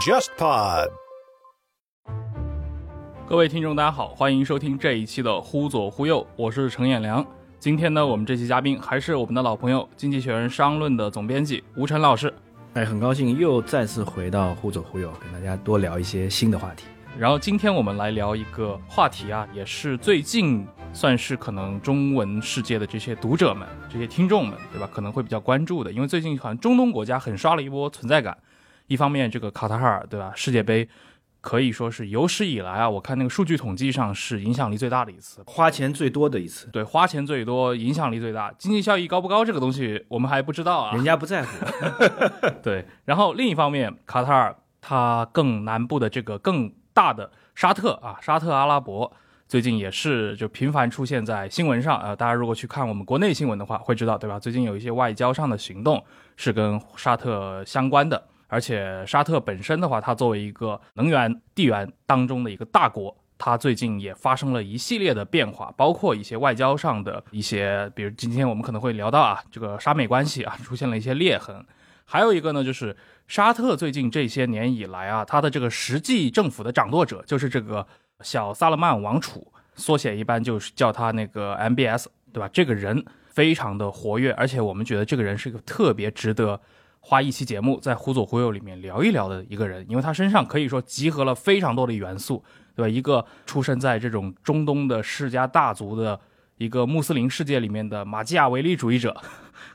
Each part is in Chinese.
JustPod。各位听众，大家好，欢迎收听这一期的《忽左忽右》，我是程彦良。今天呢，我们这期嘉宾还是我们的老朋友，《经济学人》商论的总编辑吴晨老师。哎，很高兴又再次回到《忽左忽右》，跟大家多聊一些新的话题。然后今天我们来聊一个话题啊，也是最近算是可能中文世界的这些读者们、这些听众们，对吧？可能会比较关注的，因为最近好像中东国家很刷了一波存在感。一方面，这个卡塔尔，对吧？世界杯可以说是有史以来啊，我看那个数据统计上是影响力最大的一次，花钱最多的一次，对，花钱最多，影响力最大，经济效益高不高？这个东西我们还不知道啊，人家不在乎。对，然后另一方面，卡塔尔它更南部的这个更大的沙特啊，沙特阿拉伯最近也是就频繁出现在新闻上啊。大家如果去看我们国内新闻的话，会知道，对吧？最近有一些外交上的行动是跟沙特相关的。而且沙特本身的话，它作为一个能源地缘当中的一个大国，它最近也发生了一系列的变化，包括一些外交上的一些，比如今天我们可能会聊到啊，这个沙美关系啊出现了一些裂痕。还有一个呢，就是沙特最近这些年以来啊，它的这个实际政府的掌舵者就是这个小萨勒曼王储，缩写一般就是叫他那个 MBS，对吧？这个人非常的活跃，而且我们觉得这个人是一个特别值得。花一期节目在《忽左忽右》里面聊一聊的一个人，因为他身上可以说集合了非常多的元素，对吧？一个出生在这种中东的世家大族的一个穆斯林世界里面的马基雅维利主义者，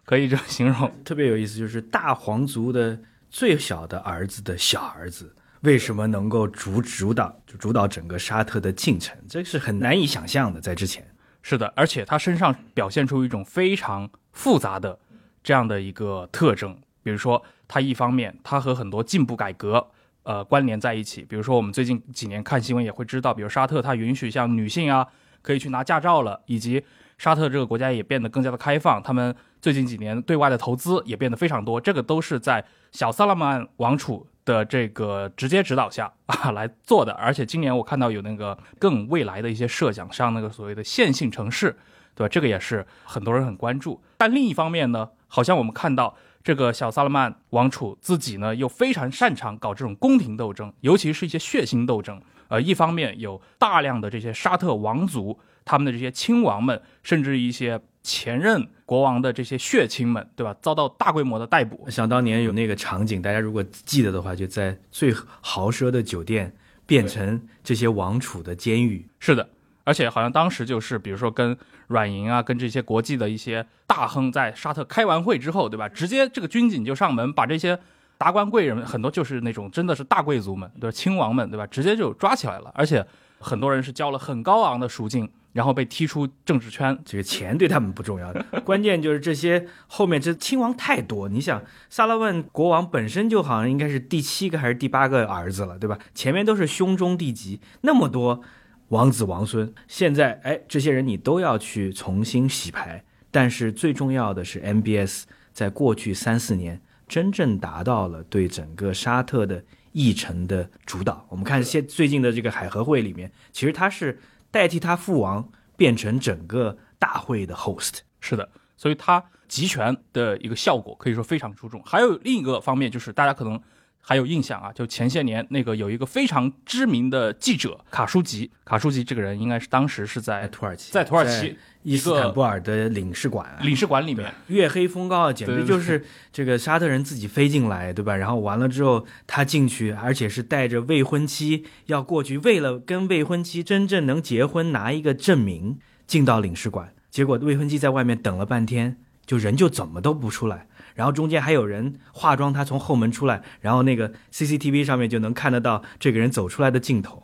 可以这么形容。特别有意思，就是大皇族的最小的儿子的小儿子，为什么能够主主导就主导整个沙特的进程？这是很难以想象的，在之前。是的，而且他身上表现出一种非常复杂的这样的一个特征。比如说，他一方面，他和很多进步改革，呃，关联在一起。比如说，我们最近几年看新闻也会知道，比如沙特它允许像女性啊可以去拿驾照了，以及沙特这个国家也变得更加的开放，他们最近几年对外的投资也变得非常多。这个都是在小萨拉曼王储的这个直接指导下啊来做的。而且今年我看到有那个更未来的一些设想，像那个所谓的线性城市，对吧？这个也是很多人很关注。但另一方面呢，好像我们看到。这个小萨勒曼王储自己呢，又非常擅长搞这种宫廷斗争，尤其是一些血腥斗争。呃，一方面有大量的这些沙特王族，他们的这些亲王们，甚至一些前任国王的这些血亲们，对吧？遭到大规模的逮捕。想当年有那个场景，大家如果记得的话，就在最豪奢的酒店变成这些王储的监狱。是的。而且好像当时就是，比如说跟软银啊，跟这些国际的一些大亨在沙特开完会之后，对吧？直接这个军警就上门，把这些达官贵人很多就是那种真的是大贵族们，对吧？亲王们，对吧？直接就抓起来了。而且很多人是交了很高昂的赎金，然后被踢出政治圈。这个钱对他们不重要，关键就是这些后面这亲王太多。你想，萨拉万国王本身就好像应该是第七个还是第八个儿子了，对吧？前面都是兄终弟及，那么多。王子王孙，现在哎，这些人你都要去重新洗牌。但是最重要的是，MBS 在过去三四年真正达到了对整个沙特的议程的主导。我们看现最近的这个海合会里面，其实他是代替他父王变成整个大会的 host。是的，所以他集权的一个效果可以说非常出众。还有另一个方面就是大家可能。还有印象啊？就前些年那个有一个非常知名的记者卡舒吉，卡舒吉这个人应该是当时是在土耳其，在土耳其伊斯坦布尔的领事馆，领事馆里面月黑风高，简直就是这个沙特人自己飞进来，对吧？然后完了之后他进去，而且是带着未婚妻要过去，为了跟未婚妻真正能结婚拿一个证明进到领事馆，结果未婚妻在外面等了半天，就人就怎么都不出来。然后中间还有人化妆，他从后门出来，然后那个 CCTV 上面就能看得到这个人走出来的镜头。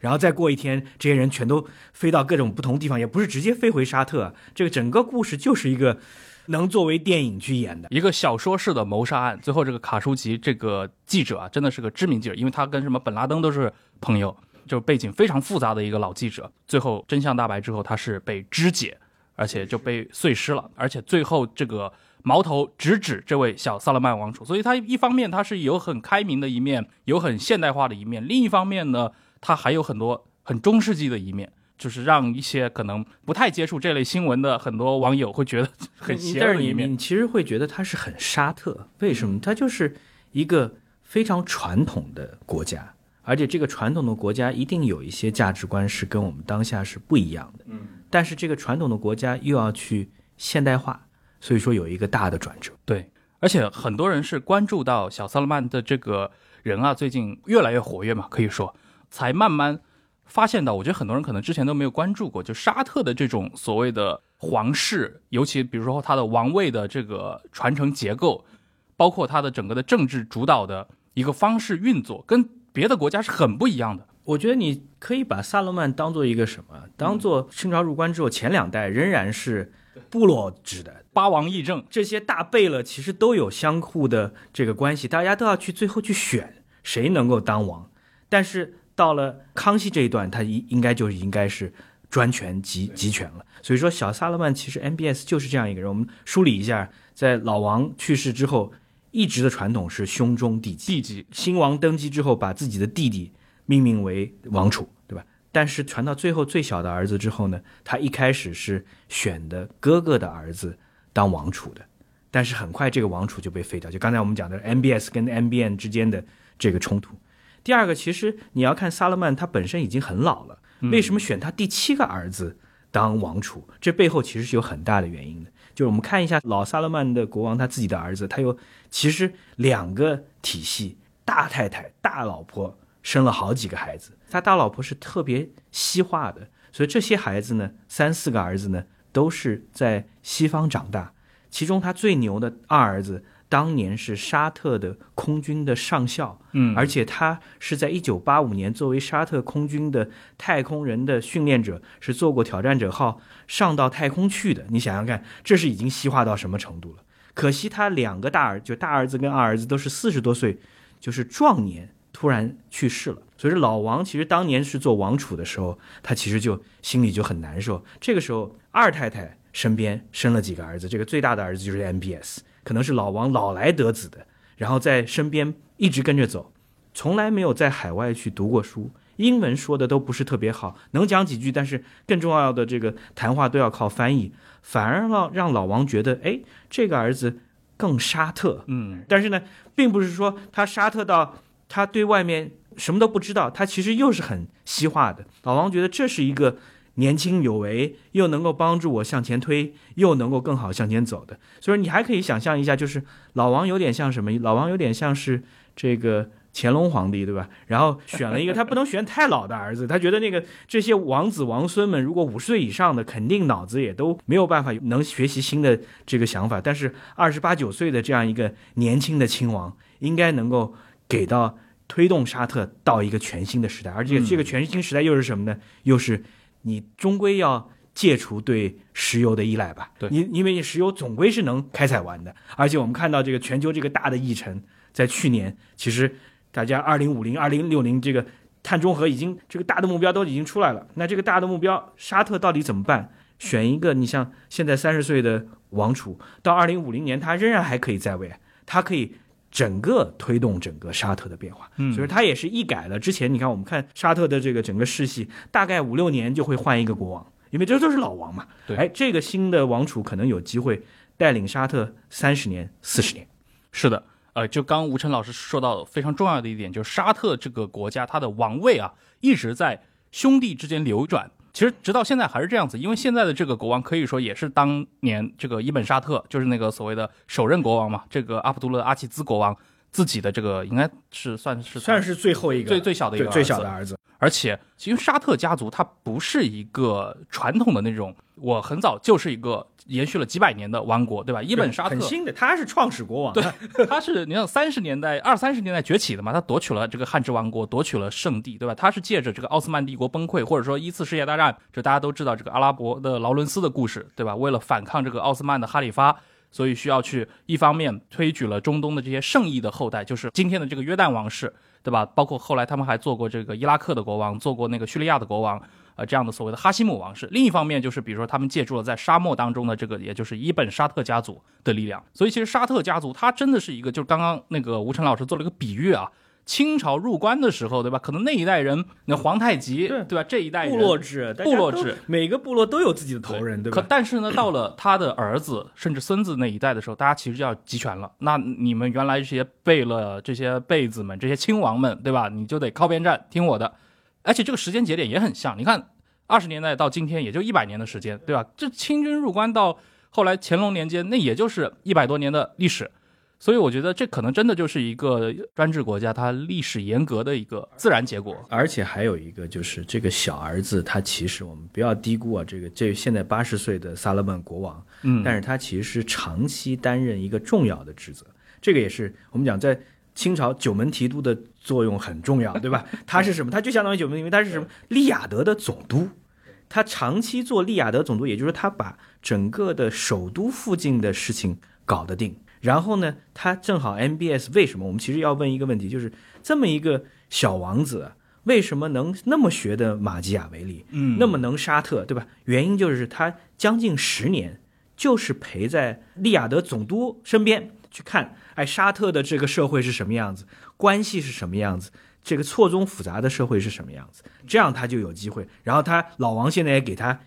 然后再过一天，这些人全都飞到各种不同地方，也不是直接飞回沙特。这个整个故事就是一个能作为电影去演的一个小说式的谋杀案。最后这个卡舒吉这个记者啊，真的是个知名记者，因为他跟什么本拉登都是朋友，就是背景非常复杂的一个老记者。最后真相大白之后，他是被肢解，而且就被碎尸了。而且最后这个。矛头直指这位小萨勒曼王储，所以他一方面他是有很开明的一面，有很现代化的一面；另一方面呢，他还有很多很中世纪的一面。就是让一些可能不太接触这类新闻的很多网友会觉得很邪恶的一面。你其实会觉得他是很沙特，为什么？他就是一个非常传统的国家，而且这个传统的国家一定有一些价值观是跟我们当下是不一样的。嗯，但是这个传统的国家又要去现代化，所以说有一个大的转折。对，而且很多人是关注到小萨勒曼的这个人啊，最近越来越活跃嘛，可以说才慢慢发现到，我觉得很多人可能之前都没有关注过，就沙特的这种所谓的皇室，尤其比如说他的王位的这个传承结构，包括他的整个的政治主导的一个方式运作，跟别的国家是很不一样的。我觉得你可以把萨勒曼当做一个什么？当做清朝入关之后前两代仍然是部落制的，八王议政，这些大贝勒其实都有相互的这个关系，大家都要去最后去选谁能够当王。但是到了康熙这一段，他应应该就应该是专权集集权了。所以说，小萨勒曼其实 MBS 就是这样一个人。我们梳理一下，在老王去世之后，一直的传统是兄终弟及。地级新王登基之后，把自己的弟弟命名为王储？但是传到最后最小的儿子之后呢，他一开始是选的哥哥的儿子当王储的，但是很快这个王储就被废掉。就刚才我们讲的 MBS 跟 MBN 之间的这个冲突。第二个，其实你要看萨勒曼，他本身已经很老了，为什么选他第七个儿子当王储？这背后其实是有很大的原因的。就是我们看一下老萨勒曼的国王他自己的儿子，他有其实两个体系，大太太、大老婆生了好几个孩子，他大老婆是特别西化的，所以这些孩子呢，三四个儿子呢，都是在西方长大。其中他最牛的二儿子，当年是沙特的空军的上校，嗯而且他是在一九八五年作为沙特空军的太空人的训练者，是做过挑战者号上到太空去的。你想想看，这是已经西化到什么程度了？可惜他两个大儿，就大儿子跟二儿子都是四十多岁，就是壮年突然去世了。所以说老王其实当年是做王储的时候，他其实就心里就很难受。这个时候二太太身边生了几个儿子，这个最大的儿子就是 MBS，可能是老王老来得子的，然后在身边一直跟着走，从来没有在海外去读过书。英文说的都不是特别好，能讲几句，但是更重要的这个谈话都要靠翻译，反而让让老王觉得，哎，这个儿子更沙特，嗯，但是呢，并不是说他沙特到他对外面什么都不知道，他其实又是很西化的。老王觉得这是一个年轻有为，又能够帮助我向前推，又能够更好向前走的。所以你还可以想象一下，就是老王有点像什么？老王有点像是这个。乾隆皇帝对吧？然后选了一个他不能选太老的儿子，他觉得那个这些王子王孙们如果五十岁以上的，肯定脑子也都没有办法能学习新的这个想法。但是二十八九岁的这样一个年轻的亲王，应该能够给到推动沙特到一个全新的时代，而且这个全新时代又是什么呢？又是你终归要戒除对石油的依赖吧？对因因为你石油总归是能开采完的，而且我们看到这个全球这个大的议程，在去年其实。大家二零五零、二零六零这个碳中和已经这个大的目标都已经出来了。那这个大的目标，沙特到底怎么办？选一个，你像现在三十岁的王储，到二零五零年他仍然还可以在位，他可以整个推动整个沙特的变化。嗯所以他也是一改了之前。你看，我们看沙特的这个整个世系，大概五六年就会换一个国王，因为这都是老王嘛。对哎，这个新的王储可能有机会带领沙特三十年、四十年。是的，呃，就刚吴晨老师说到非常重要的一点，就是沙特这个国家它的王位啊一直在兄弟之间流转。其实直到现在还是这样子，因为现在的这个国王可以说也是当年这个伊本沙特，就是那个所谓的首任国王嘛，这个阿卜杜勒阿齐兹国王自己的这个应该是算是算是最后一个最最小的一个最小的儿子。而且，其实沙特家族它不是一个传统的那种，我很早就是一个延续了几百年的王国，对吧？伊本沙特很新的，他是创始国王。对，他是你看三十年代 二三十年代崛起的嘛，他夺取了这个汉之王国，夺取了圣地，对吧？他是借着这个奥斯曼帝国崩溃，或者说一次世界大战，这大家都知道这个阿拉伯的劳伦斯的故事，对吧？为了反抗这个奥斯曼的哈里发。所以需要去一方面推举了中东的这些圣裔的后代，就是今天的这个约旦王室，对吧？包括后来他们还做过这个伊拉克的国王，做过那个叙利亚的国王，呃，这样的所谓的哈希姆王室。另一方面就是，比如说他们借助了在沙漠当中的这个，也就是伊本沙特家族的力量。所以其实沙特家族它真的是一个，就是刚刚那个吴晨老师做了一个比喻啊，清朝入关的时候，对吧？可能那一代人，那皇太极，对对吧？这一代人部落制，部落制，每个部落都有自己的头人，对吧可吧？但是呢，到了他的儿子甚至孙子那一代的时候，大家其实就要集权了。那你们原来这些贝勒、这些贝子们、这些亲王们，对吧？你就得靠边站，听我的。而且这个时间节点也很像，你看二十年代到今天也就一百年的时间，对吧？这清军入关到后来乾隆年间，那也就是一百多年的历史。所以我觉得这可能真的就是一个专制国家它历史严格的一个自然结果。而且还有一个就是这个小儿子，他其实我们不要低估啊，这个这现在八十岁的萨勒曼国王，嗯但是他其实长期担任一个重要的职责，这个也是我们讲在清朝九门提督的作用很重要，对吧？他是什么？他就相当于九名，因为，他是什么？利雅得的总督，他长期做利雅得总督，也就是他把整个的首都附近的事情搞得定。然后呢，他正好 MBS 为什么？我们其实要问一个问题，就是这么一个小王子啊，为什么能那么学的马基雅维利，嗯那么能沙特，对吧？原因就是他将近十年就是陪在利雅得总督身边去看，哎，沙特的这个社会是什么样子，关系是什么样子，这个错综复杂的社会是什么样子，这样他就有机会。然后他老王现在也给他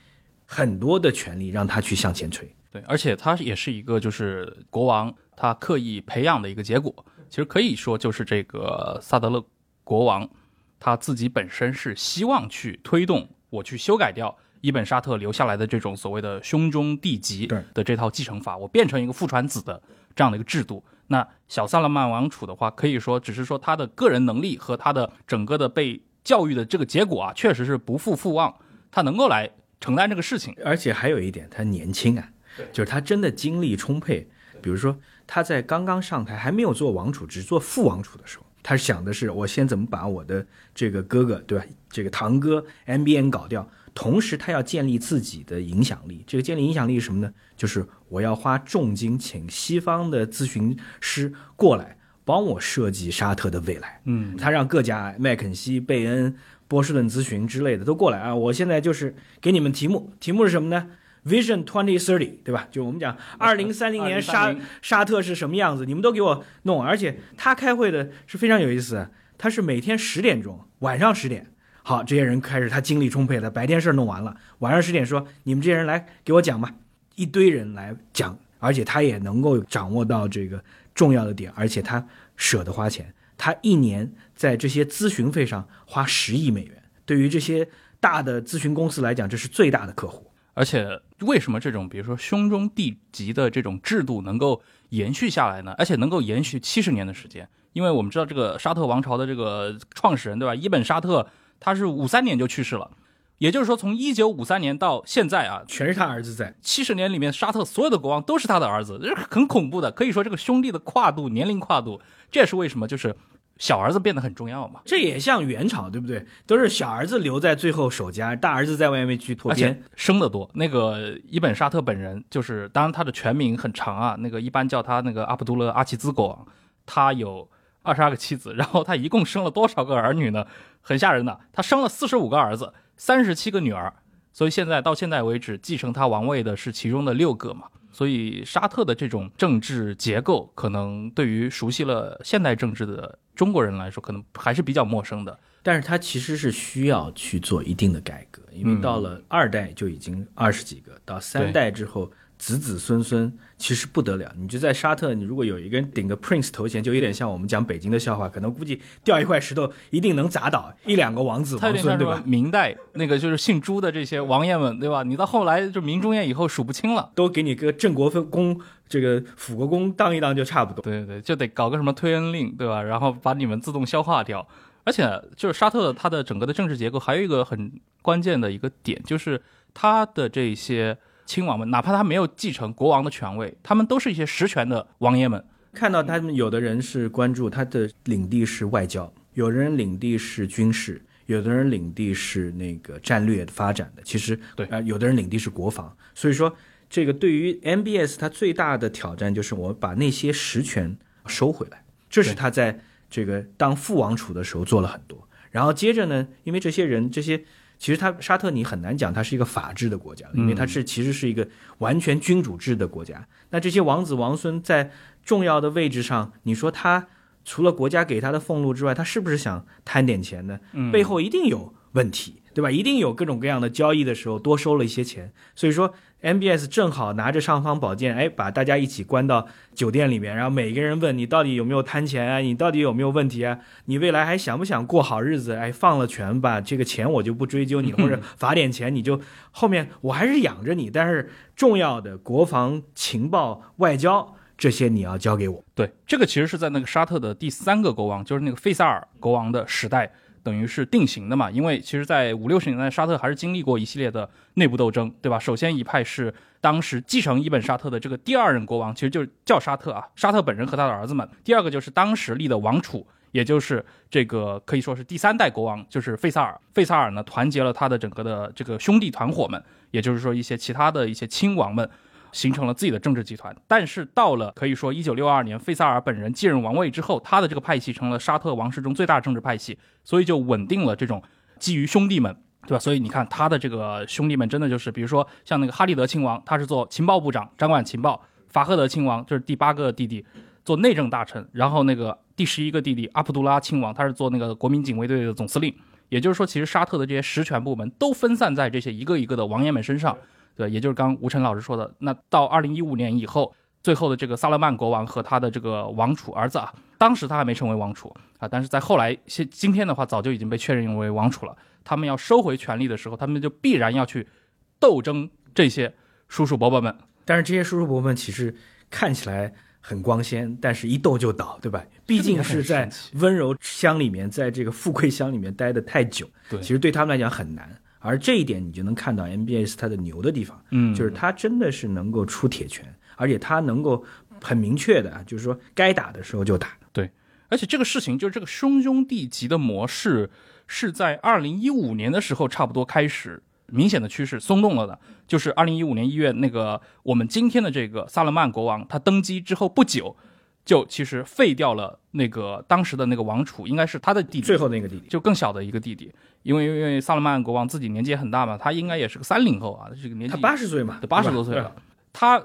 很多的权利，让他去向前推。对，而且他也是一个就是国王他刻意培养的一个结果。其实可以说就是这个萨德勒国王他自己本身是希望去推动我去修改掉伊本沙特留下来的这种所谓的兄终弟及对的这套继承法，我变成一个父传子的这样的一个制度。那小萨勒曼王储的话，可以说只是说他的个人能力和他的整个的被教育的这个结果啊，确实是不负父望，他能够来承担这个事情。而且还有一点，他年轻啊，就是他真的精力充沛。比如说他在刚刚上台还没有做王储，只做副王储的时候，他想的是我先怎么把我的这个哥哥，对吧？这个堂哥 MBN 搞掉，同时他要建立自己的影响力。这个建立影响力是什么呢？就是我要花重金请西方的咨询师过来帮我设计沙特的未来。嗯，他让各家麦肯锡、贝恩、波士顿咨询之类的都过来啊！我现在就是给你们题目，题目是什么呢？Vision Twenty Thirty，对吧？就我们讲二零三零年沙2030沙特是什么样子，你们都给我弄。而且他开会的是非常有意思，他是每天十点钟，晚上十点。好，这些人开始他精力充沛的，白天事儿弄完了，晚上十点说你们这些人来给我讲吧，一堆人来讲，而且他也能够掌握到这个重要的点，而且他舍得花钱，他一年在这些咨询费上花十亿美元，对于这些大的咨询公司来讲，这是最大的客户。而且为什么这种比如说兄终弟及的这种制度能够延续下来呢？而且能够延续七十年的时间？因为我们知道这个沙特王朝的这个创始人对吧？伊本沙特他是五三年就去世了，也就是说从一九五三年到现在啊，全是他儿子在，七十年里面沙特所有的国王都是他的儿子，这是很恐怖的。可以说这个兄弟的跨度、年龄跨度，这也是为什么就是小儿子变得很重要嘛。这也像元朝，对不对？都是小儿子留在最后守家，大儿子在外面去拓而边。生的多。那个伊本沙特本人就是，当然他的全名很长啊，那个一般叫他那个阿卜杜勒阿齐兹国王，他有二十二个妻子，然后他一共生了多少个儿女呢？很吓人的，他生了四十五个儿子，三十七个女儿，所以现在到现在为止，继承他王位的是其中的六个嘛。所以沙特的这种政治结构，可能对于熟悉了现代政治的中国人来说，可能还是比较陌生的。但是他其实是需要去做一定的改革，因为到了二代就已经二十几个，到三代之后子子孙孙其实不得了。你就在沙特，你如果有一个人顶个 Prince 头衔，就有点像我们讲北京的笑话，可能估计掉一块石头一定能砸倒一两个王子王孙，对吧？明代那个就是姓朱的这些王爷们，对吧？你到后来就明中叶以后数不清了。都给你个镇国分公，这个辅国公当一当就差不多。对对对，就得搞个什么推恩令，对吧？然后把你们自动消化掉。而且就是沙特它的整个的政治结构还有一个很关键的一个点，就是它的这些亲王们，哪怕他没有继承国王的权位，他们都是一些实权的王爷们。看到他们有的人是关注他的领地是外交，有的人领地是军事，有的人领地是那个战略发展的。其实对啊、有的人领地是国防。所以说，这个对于 MBS 他最大的挑战就是我把那些实权收回来，这是他在这个当副王储的时候做了很多。然后接着呢，因为这些人这些。其实他沙特你很难讲它是一个法治的国家，因为它是其实是一个完全君主制的国家。那这些王子王孙在重要的位置上，你说他除了国家给他的俸禄之外，他是不是想贪点钱呢？嗯背后一定有问题，对吧？一定有各种各样的交易的时候多收了一些钱，所以说 MBS 正好拿着尚方宝剑，哎，把大家一起关到酒店里面，然后每个人问你到底有没有贪钱啊？你到底有没有问题啊？你未来还想不想过好日子？哎，放了权吧，这个钱我就不追究你，或者 罚点钱，你就后面我还是养着你，但是重要的国防、情报、外交这些你要交给我。对，这个其实是在那个沙特的第三个国王，就是那个费萨尔国王的时代，等于是定型的嘛。因为其实，在五六十年代，沙特还是经历过一系列的内部斗争，对吧？首先一派是当时继承伊本沙特的这个第二任国王，其实就是叫沙特啊，沙特本人和他的儿子们。第二个就是当时立的王储，也就是这个可以说是第三代国王，就是费萨尔。费萨尔呢，团结了他的整个的这个兄弟团伙们，也就是说一些其他的一些亲王们。形成了自己的政治集团，但是到了可以说一九六二年，费萨尔本人继任王位之后，他的这个派系成了沙特王室中最大政治派系，所以就稳定了这种基于兄弟们，对吧？所以你看他的这个兄弟们，真的就是，比如说像那个哈利德亲王，他是做情报部长，掌管情报；法赫德亲王就是第八个弟弟，做内政大臣，然后那个第十一个弟弟阿卜杜拉亲王，他是做那个国民警卫队的总司令。也就是说，其实沙特的这些实权部门都分散在这些一个一个的王爷们身上。对，也就是刚吴晨老师说的，那到二零一五年以后，最后的这个萨勒曼国王和他的这个王储儿子啊，当时他还没成为王储啊，但是在后来现今天的话，早就已经被确认为王储了。他们要收回权力的时候，他们就必然要去斗争这些叔叔伯伯们。但是这些叔叔伯伯们其实看起来很光鲜，但是一斗就倒，对吧？毕竟是在温柔乡里面，在这个富贵乡里面待的太久，对其实对他们来讲很难。而这一点你就能看到 MBS 它的牛的地方，嗯就是它真的是能够出铁拳，而且它能够很明确的，就是说该打的时候就打。对而且这个事情就是这个兄兄弟级的模式，是在二零一五年的时候差不多开始明显的趋势松动了的。就是二零一五年一月，那个我们今天的这个萨勒曼国王，他登基之后不久，就其实废掉了那个当时的那个王储，应该是他的弟弟，最后那个弟弟，就更小的一个弟弟，因为因为萨勒曼国王自己年纪也很大嘛，他应该也是个三零后啊，这个年纪他八十岁嘛，八十多岁了，他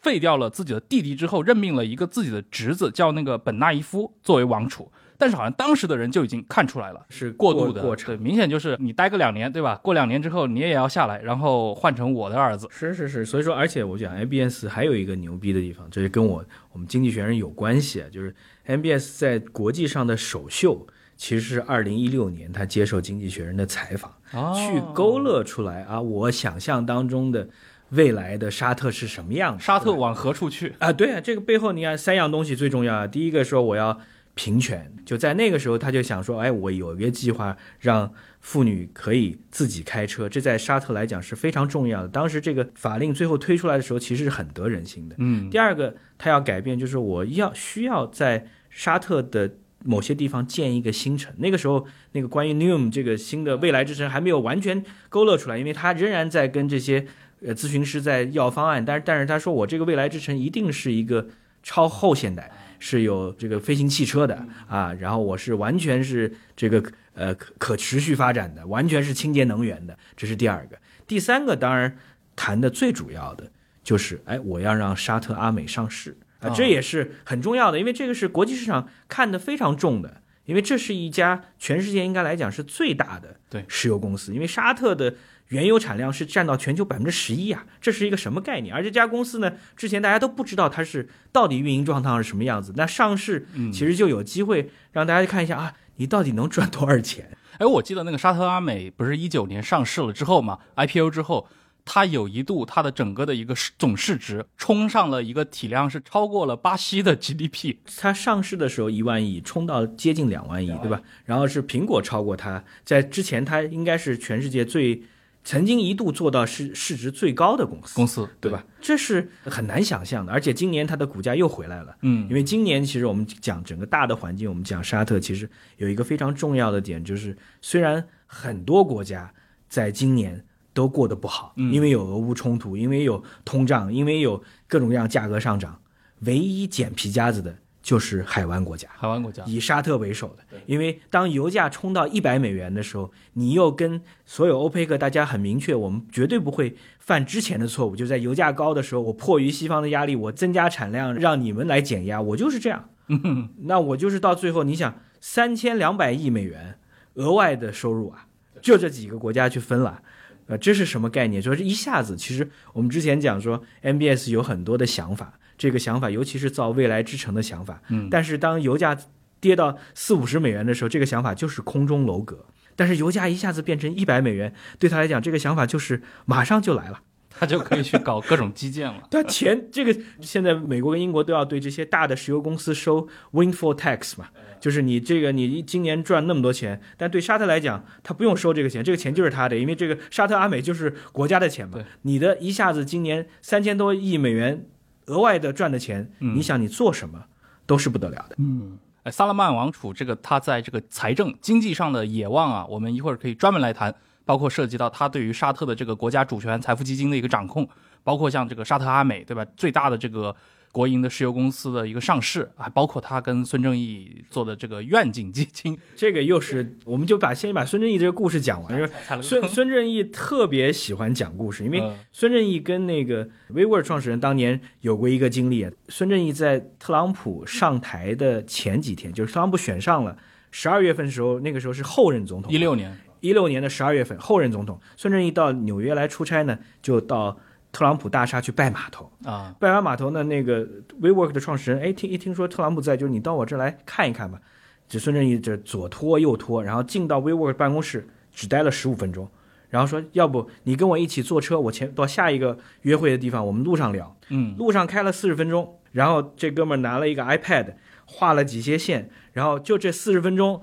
废掉了自己的弟弟之后，任命了一个自己的侄子叫那个本纳伊夫作为王储。但是好像当时的人就已经看出来了，是过渡的，过程。对，明显就是你待个两年，对吧？过两年之后你也要下来，然后换成我的儿子。是是是，所以说，而且我讲 MBS 还有一个牛逼的地方，这是跟我我们经济学人有关系啊，就是 MBS 在国际上的首秀，其实是二零一六年他接受经济学人的采访，哦去勾勒出来啊，我想象当中的未来的沙特是什么样的。沙特往何处去？啊，对啊，这个背后你看三样东西最重要啊。第一个说我要平权，就在那个时候他就想说，哎，我有一个计划让妇女可以自己开车，这在沙特来讲是非常重要的。当时这个法令最后推出来的时候，其实是很得人心的。嗯，第二个，他要改变，就是我要需要在沙特的某些地方建一个新城。那个时候，那个关于 Newm 这个新的未来之城还没有完全勾勒出来，因为他仍然在跟这些呃咨询师在要方案。但是，但是他说我这个未来之城一定是一个超后现代，是有这个飞行汽车的啊，然后我是完全是这个呃可可持续发展的，完全是清洁能源的，这是第二个。第三个当然谈的最主要的就是，哎，我要让沙特阿美上市啊，这也是很重要的，因为这个是国际市场看得非常重的，因为这是一家全世界应该来讲是最大的对。石油公司，因为沙特的原油产量是占到全球百分之十一啊，这是一个什么概念？而这家公司呢，之前大家都不知道它是到底运营状况是什么样子，那上市其实就有机会让大家看一下啊，你到底能赚多少钱？哎，我记得那个沙特阿美不是一九年上市了之后嘛，IPO 之后，它有一度它的整个的一个市总市值冲上了一个体量是超过了巴西的 GDP。它上市的时候一万亿，冲到接近两万亿，对吧？然后是苹果超过它，在之前它应该是全世界最曾经一度做到市市值最高的公司，公司对吧？？这是很难想象的，而且今年它的股价又回来了。嗯因为今年其实我们讲整个大的环境，我们讲沙特，其实有一个非常重要的点，就是虽然很多国家在今年都过得不好，嗯因为有俄乌冲突，因为有通胀，因为有各种各样价格上涨，唯一捡皮夹子的就是海湾国家。海湾国家。以沙特为首的，因为当油价冲到一百美元的时候，你又跟所有欧佩克大家很明确，我们绝对不会犯之前的错误，就在油价高的时候，我迫于西方的压力，我增加产量，让你们来减压，我就是这样 那我就是到最后，你想三千两百亿美元额外的收入啊，就这几个国家去分了。呃，这是什么概念？说是一下子，其实我们之前讲说，MBS 有很多的想法，这个想法尤其是造未来之城的想法。嗯，但是当油价跌到四五十美元的时候，这个想法就是空中楼阁。但是油价一下子变成一百美元，对他来讲，这个想法就是马上就来了。他就可以去搞各种基建了。对钱，这个现在美国跟英国都要对这些大的石油公司收 windfall tax 嘛，就是你这个你今年赚那么多钱，但对沙特来讲，他不用收这个钱，这个钱就是他的，因为这个沙特阿美就是国家的钱嘛。你的一下子今年三千多亿美元额外的赚的钱，嗯。你想你做什么都是不得了的。哎，萨勒曼王储这个他在这个财政经济上的野望啊，我们一会儿可以专门来谈，包括涉及到他对于沙特的这个国家主权财富基金的一个掌控，包括像这个沙特阿美对吧，最大的这个国营的石油公司的一个上市啊，包括他跟孙正义做的这个愿景基金，这个又是，我们就把先把孙正义这个故事讲完，因为孙孙正义特别喜欢讲故事，因为嗯。孙正义跟那个 WeWork 创始人当年有过一个经历啊。孙正义在特朗普上台的前几天，就是特朗普选上了十二月份的时候，那个时候是后任总统，一六年，一六年的十二月份，后任总统。孙正义到纽约来出差呢，就到特朗普大厦去拜码头。啊，拜完码头呢，那个 WeWork 的创始人，哎，听一听说特朗普在，就是你到我这儿来看一看吧。这孙正义这左拖右拖，然后进到 WeWork 办公室，只待了十五分钟，然后说，要不你跟我一起坐车，我前到下一个约会的地方，我们路上聊。嗯，路上开了四十分钟，然后这哥们儿拿了一个 iPad，画了几些线，然后就这四十分钟，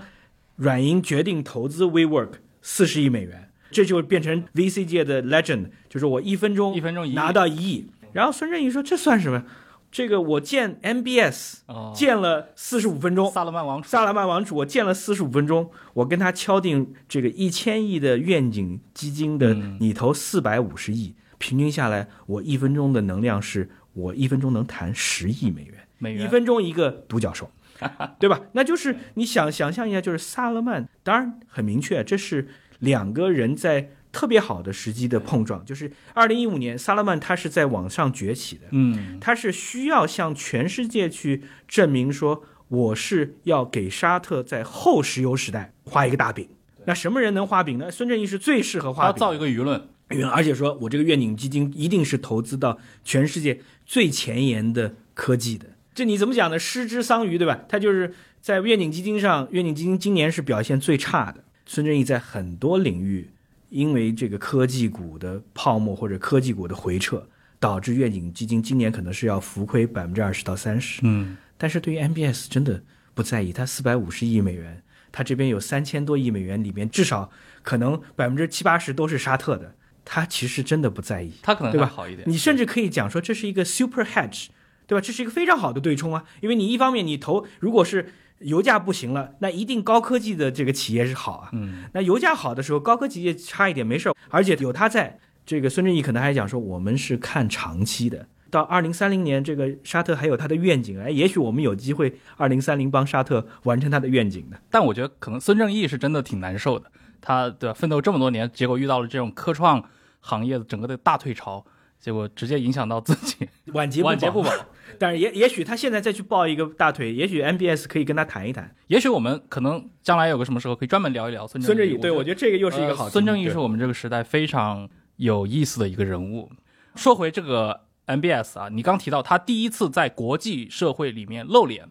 软银决定投资 WeWork 四十亿美元，这就变成 VC 界的 legend，就是我一分钟一分钟拿到一亿。然后孙正义说：“这算什么？这个我见 MBS 哦，见了四十五分钟，萨勒曼王储，萨勒曼王储我见了四十五分钟，我跟他敲定这个一千亿的愿景基金的嗯，你投四百五十亿，平均下来，我一分钟的能量是我一分钟能谈十亿美元，一美元，分钟一个独角兽，对吧？那就是你想想象一下，就是萨勒曼，当然很明确，这是两个人在特别好的时机的碰撞，就是二零一五年，萨勒曼他是在网上崛起的，嗯，他是需要向全世界去证明说，我是要给沙特在后石油时代画一个大饼。那什么人能画饼呢？孙正义是最适合画饼的，他要造一个舆论，而且说我这个愿景基金一定是投资到全世界最前沿的科技的。这你怎么讲呢？失之桑榆，对吧？他就是在愿景基金上，愿景基金今年是表现最差的。孙正义在很多领域，因为这个科技股的泡沫或者科技股的回撤，导致愿景基金今年可能是要浮亏百分之二十到三十。嗯，但是对于 MBS 真的不在意，它四百五十亿美元，它这边有三千多亿美元，里面至少可能百分之七八十都是沙特的，它其实真的不在意。他可能对吧会好一点，你甚至可以讲说这是一个 super hedge，对吧？这是一个非常好的对冲啊，因为你一方面你投，如果是油价不行了，那一定高科技的这个企业是好啊。嗯，那油价好的时候，高科技也差一点没事儿，而且有他在，这个孙正义可能还讲说我们是看长期的。到二零三零年，这个沙特还有他的愿景，哎，也许我们有机会二零三零帮沙特完成他的愿景的。但我觉得可能孙正义是真的挺难受的，他的奋斗这么多年，结果遇到了这种科创行业的整个的大退潮，结果直接影响到自己，晚节不保晚节不保。但是也也许他现在再去抱一个大腿，也许 MBS 可以跟他谈一谈。也许我们可能将来有个什么时候可以专门聊一聊孙正孙正义，对我我觉得这个又是一个好、呃孙正义是我们这个时代非常有意思的一个人物。说回这个 MBS 啊，你刚提到他第一次在国际社会里面露脸，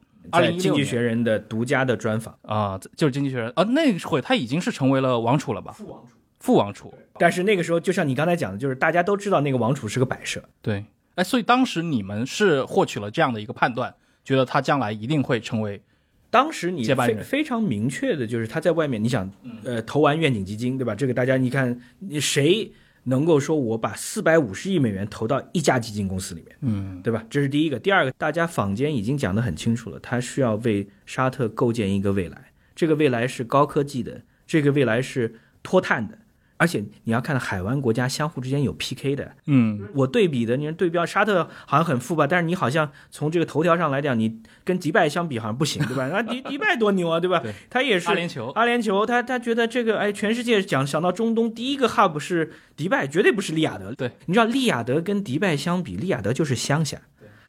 经济学人》的独家的专访。啊、就是经济学人啊，那会他已经是成为了王储了吧？副王储。副王储，但是那个时候，就像你刚才讲的，就是大家都知道那个王储是个摆设。对，哎，所以当时你们是获取了这样的一个判断，觉得他将来一定会成为当时你非非常明确的就是他在外面，你想，呃，投完愿景基金，对吧？这个大家你看，你谁能够说我把四百五十亿美元投到一家基金公司里面，嗯对吧？这是第一个。第二个，大家坊间已经讲得很清楚了，他需要为沙特构建一个未来，这个未来是高科技的，这个未来是脱碳的。而且你要看海湾国家相互之间有 PK 的，嗯，我对比的，你看对标沙特好像很富吧，但是你好像从这个头条上来讲，你跟迪拜相比好像不行，对吧？那，迪迪拜多牛啊，对吧？对他也是阿联酋，阿联酋，他他觉得这个哎，全世界讲想到中东第一个 hub 是迪拜，绝对不是利雅得。对，你知道利雅得跟迪拜相比，利雅得就是乡下。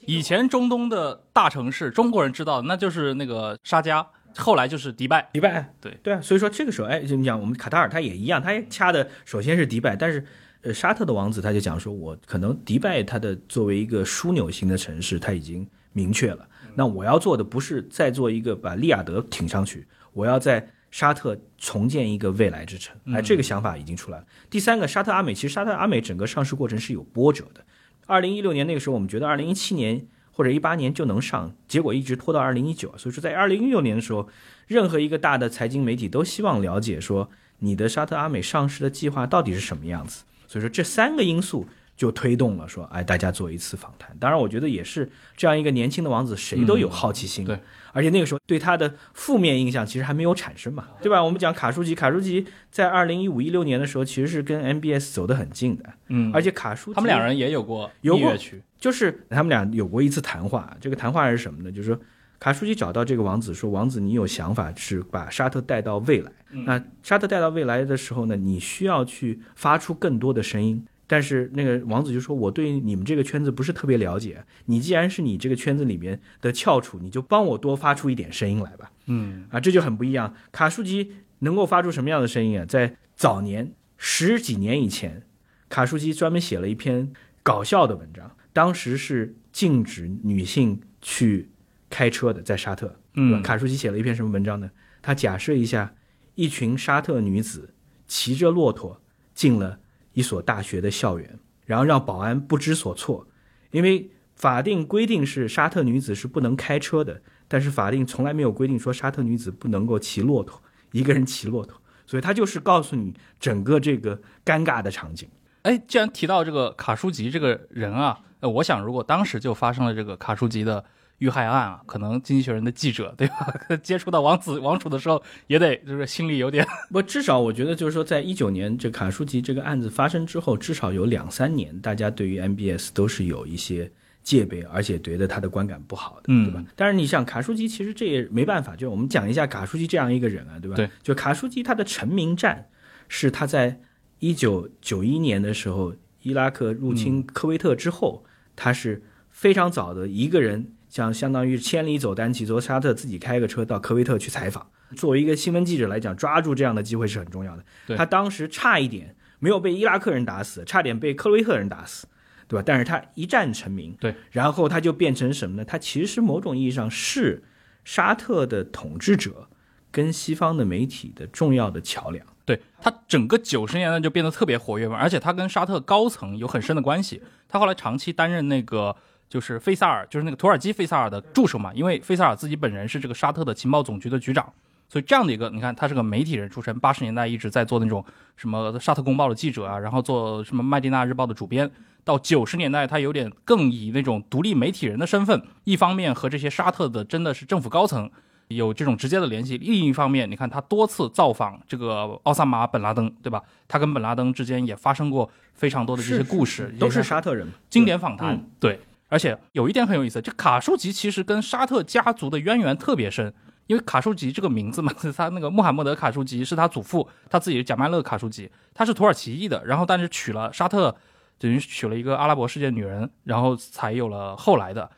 以前中东的大城市，中国人知道那就是那个沙迦，后来就是迪拜。迪拜，对对啊，所以说这个时候，哎，就你讲我们卡塔尔，他也一样，他也掐的首先是迪拜，但是呃，沙特的王子他就讲说，我可能迪拜它的作为一个枢纽型的城市，他已经明确了，那我要做的不是再做一个把利雅得挺上去，我要在沙特重建一个未来之城，哎，这个想法已经出来了。第三个，沙特阿美，其实沙特阿美整个上市过程是有波折的。二零一六年那个时候，我们觉得二零一七年或者一八年就能上，结果一直拖到二零一九。所以说，在二零一六年的时候，任何一个大的财经媒体都希望了解说你的沙特阿美上市的计划到底是什么样子。所以说，这三个因素就推动了说，哎，大家做一次访谈。当然，我觉得也是这样一个年轻的王子，谁都有好奇心。对。而且那个时候对他的负面印象其实还没有产生嘛，对吧？我们讲卡舒吉，卡舒吉在二零一五一六年的时候其实是跟 MBS 走得很近的，嗯，而且卡舒吉他们两人也有过有过就是他们俩有过一次谈话，这个谈话是什么呢？就是说卡舒吉找到这个王子说，王子你有想法是把沙特带到未来，那沙特带到未来的时候呢，你需要去发出更多的声音。但是那个王子就说：“我对你们这个圈子不是特别了解，你既然是你这个圈子里面的翘楚，你就帮我多发出一点声音来吧。”嗯，啊，这就很不一样。卡舒吉能够发出什么样的声音啊？在早年十几年以前，卡舒吉专门写了一篇搞笑的文章，当时是禁止女性去开车的，在沙特。嗯，卡舒吉写了一篇什么文章呢？他假设一下，一群沙特女子骑着骆驼进了。一所大学的校园，然后让保安不知所措，因为法定规定是沙特女子是不能开车的，但是法定从来没有规定说沙特女子不能够骑骆驼，一个人骑骆驼，所以他就是告诉你整个这个尴尬的场景。哎，既然提到这个卡舒吉这个人啊，呃，我想如果当时就发生了这个卡舒吉的。遇害案啊，可能经济学人的记者对吧？接触到王子王储的时候，也得就是心里有点。不，至少我觉得就是说，在一九年这卡舒吉这个案子发生之后，至少有两三年，大家对于 MBS 都是有一些戒备，而且觉得他的观感不好的，对吧？但是你想，卡舒吉其实这也没办法，就我们讲一下卡舒吉这样一个人啊，对吧？对，就卡舒吉他的成名战是他在一九九一年的时候，伊拉克入侵科威特之后，他是非常早的一个人。像相当于千里走单骑，从沙特自己开个车到科威特去采访。作为一个新闻记者来讲，抓住这样的机会是很重要的。他当时差一点没有被伊拉克人打死，差点被科威特人打死，对吧？但是他一战成名，对，然后他就变成什么呢？他其实某种意义上是沙特的统治者跟西方的媒体的重要的桥梁。对他整个九十年代就变得特别活跃嘛，而且他跟沙特高层有很深的关系。他后来长期担任那个。就是费萨尔，就是那个土耳其费萨尔的助手嘛，因为费萨尔自己本人是这个沙特的情报总局的局长，所以这样的一个，你看他是个媒体人出身，八十年代一直在做那种什么沙特公报的记者啊，然后做什么麦地那日报的主编，到九十年代他有点更以那种独立媒体人的身份，一方面和这些沙特的真的是政府高层有这种直接的联系，另一方面你看他多次造访这个奥萨马本拉登，对吧？他跟本拉登之间也发生过非常多的这些故事，都是沙特人，经典访谈，对。而且有一点很有意思，这卡舒吉其实跟沙特家族的渊源特别深，因为卡舒吉这个名字嘛，他那个穆罕默德卡舒吉是他祖父，他自己是贾迈勒卡舒吉，他是土耳其裔的，然后但是娶了沙特，等于娶了一个阿拉伯世界女人，然后才有了后来的。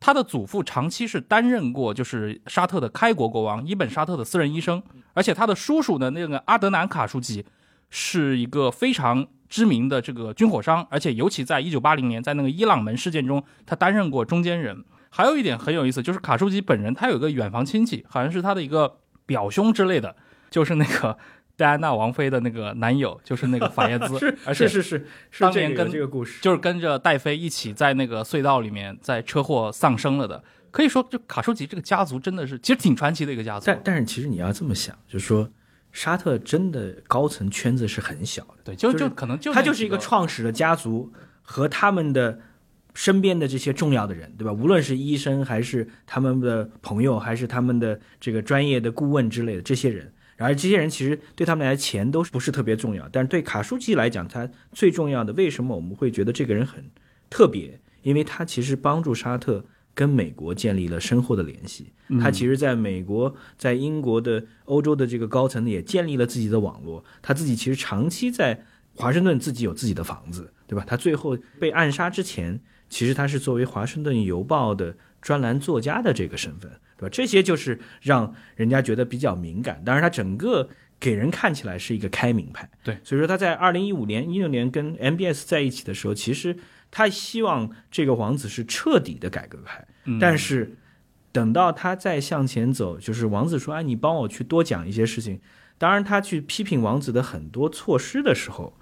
他的祖父长期是担任过就是沙特的开国国王伊本沙特的私人医生，而且他的叔叔呢，那个阿德南卡舒吉是一个非常。知名的这个军火商，而且尤其在一九八零年，在那个伊朗门事件中，他担任过中间人。还有一点很有意思，就是卡舒吉本人，他有个远房亲戚，好像是他的一个表兄之类的，就是那个戴安娜王妃的那个男友，就是那个法耶兹。是，而且是是是，当年跟这个故事，就是跟着戴妃一起在那个隧道里面，在车祸丧生了的。可以说，就卡舒吉这个家族真的是，其实挺传奇的一个家族。但但是，其实你要这么想，就是说。沙特真的高层圈子是很小的，对，就就可能就他就是一个创始的家族和他们的身边的这些重要的人，对吧？无论是医生还是他们的朋友，还是他们的这个专业的顾问之类的这些人，然而这些人其实对他们来钱都不是特别重要，但是对卡舒基来讲，他最重要的，为什么我们会觉得这个人很特别？因为他其实帮助沙特。跟美国建立了深厚的联系，他其实在美国、在英国的、欧洲的这个高层也建立了自己的网络。他自己其实长期在华盛顿自己有自己的房子，对吧？他最后被暗杀之前，其实他是作为《华盛顿邮报》的专栏作家的这个身份，对吧？这些就是让人家觉得比较敏感。当然，他整个给人看起来是一个开明派，对。所以说他在二零一五年、一六年跟 MBS 在一起的时候，其实他希望这个王子是彻底的改革派，嗯但是等到他再向前走，就是王子说：“哎，你帮我去多讲一些事情。”当然，他去批评王子的很多措施的时候，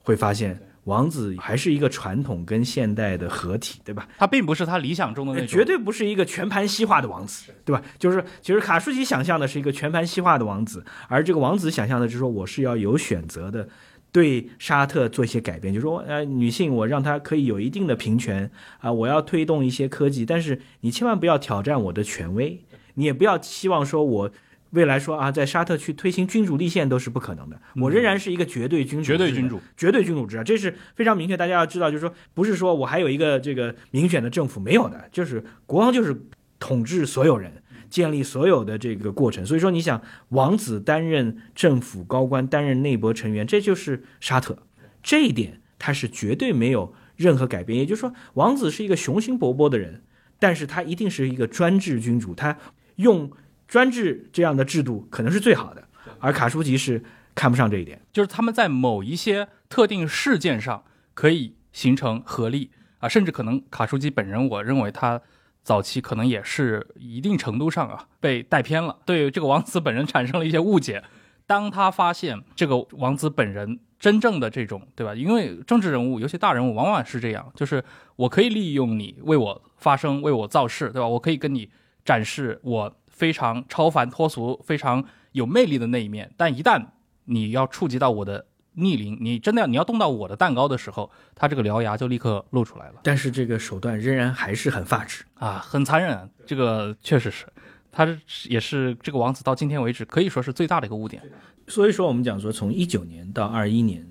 会发现王子还是一个传统跟现代的合体，对吧？他并不是他理想中的那种，绝对不是一个全盘西化的王子，对吧？就是其实卡舒吉想象的是一个全盘西化的王子，而这个王子想象的就是说我是要有选择的，对沙特做一些改变，就是说呃女性我让她可以有一定的平权啊、我要推动一些科技，但是你千万不要挑战我的权威，你也不要期望说我。未来说啊，在沙特去推行君主立宪都是不可能的。我仍然是一个绝对君主绝对君主，绝对君主制啊，这是非常明确。大家要知道，就是说，不是说我还有一个这个民选的政府，没有的，就是国王就是统治所有人，建立所有的这个过程。所以说，你想王子担任政府高官，担任内阁成员，这就是沙特，这一点他是绝对没有任何改变。也就是说，王子是一个雄心勃勃的人，但是他一定是一个专制君主，他用。专制这样的制度可能是最好的，而卡舒吉是看不上这一点。就是他们在某一些特定事件上可以形成合力啊，甚至可能卡舒吉本人，我认为他早期可能也是一定程度上啊被带偏了，对这个王子本人产生了一些误解。当他发现这个王子本人真正的这种，对吧？因为政治人物，尤其大人物，往往是这样，就是我可以利用你为我发声，为我造势，对吧？我可以跟你展示我。非常超凡脱俗、非常有魅力的那一面，但一旦你要触及到我的逆鳞，你真的要你要动到我的蛋糕的时候，他这个獠牙就立刻露出来了。但是这个手段仍然还是很发指啊，很残忍。这个确实是，他也是这个王子到今天为止可以说是最大的一个污点。所以说，我们讲说从一九年到二一年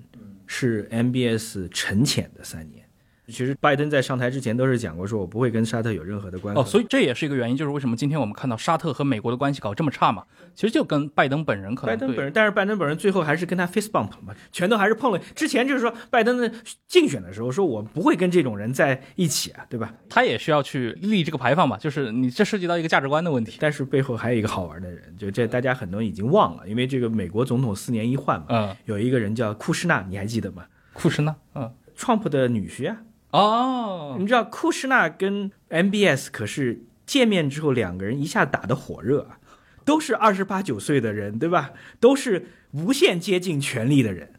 是 MBS 沉潜的三年。其实拜登在上台之前都是讲过，说我不会跟沙特有任何的关系。哦，所以这也是一个原因，就是为什么今天我们看到沙特和美国的关系搞这么差嘛？其实就跟拜登本人可能。拜登本人，但是拜登本人最后还是跟他 face bump 嘛，拳头还是碰了。之前就是说，拜登的竞选的时候说，我不会跟这种人在一起啊，对吧？他也需要去立这个牌坊嘛，就是你这涉及到一个价值观的问题。但是背后还有一个好玩的人，就这大家很多人已经忘了，因为这个美国总统四年一换嘛，嗯，有一个人叫库什纳，你还记得吗？库什纳，嗯，Trump 的女婿啊。哦，你知道库什纳跟 MBS 可是见面之后两个人一下打得火热啊，都是二十八九岁的人，对吧？都是无限接近权力的人，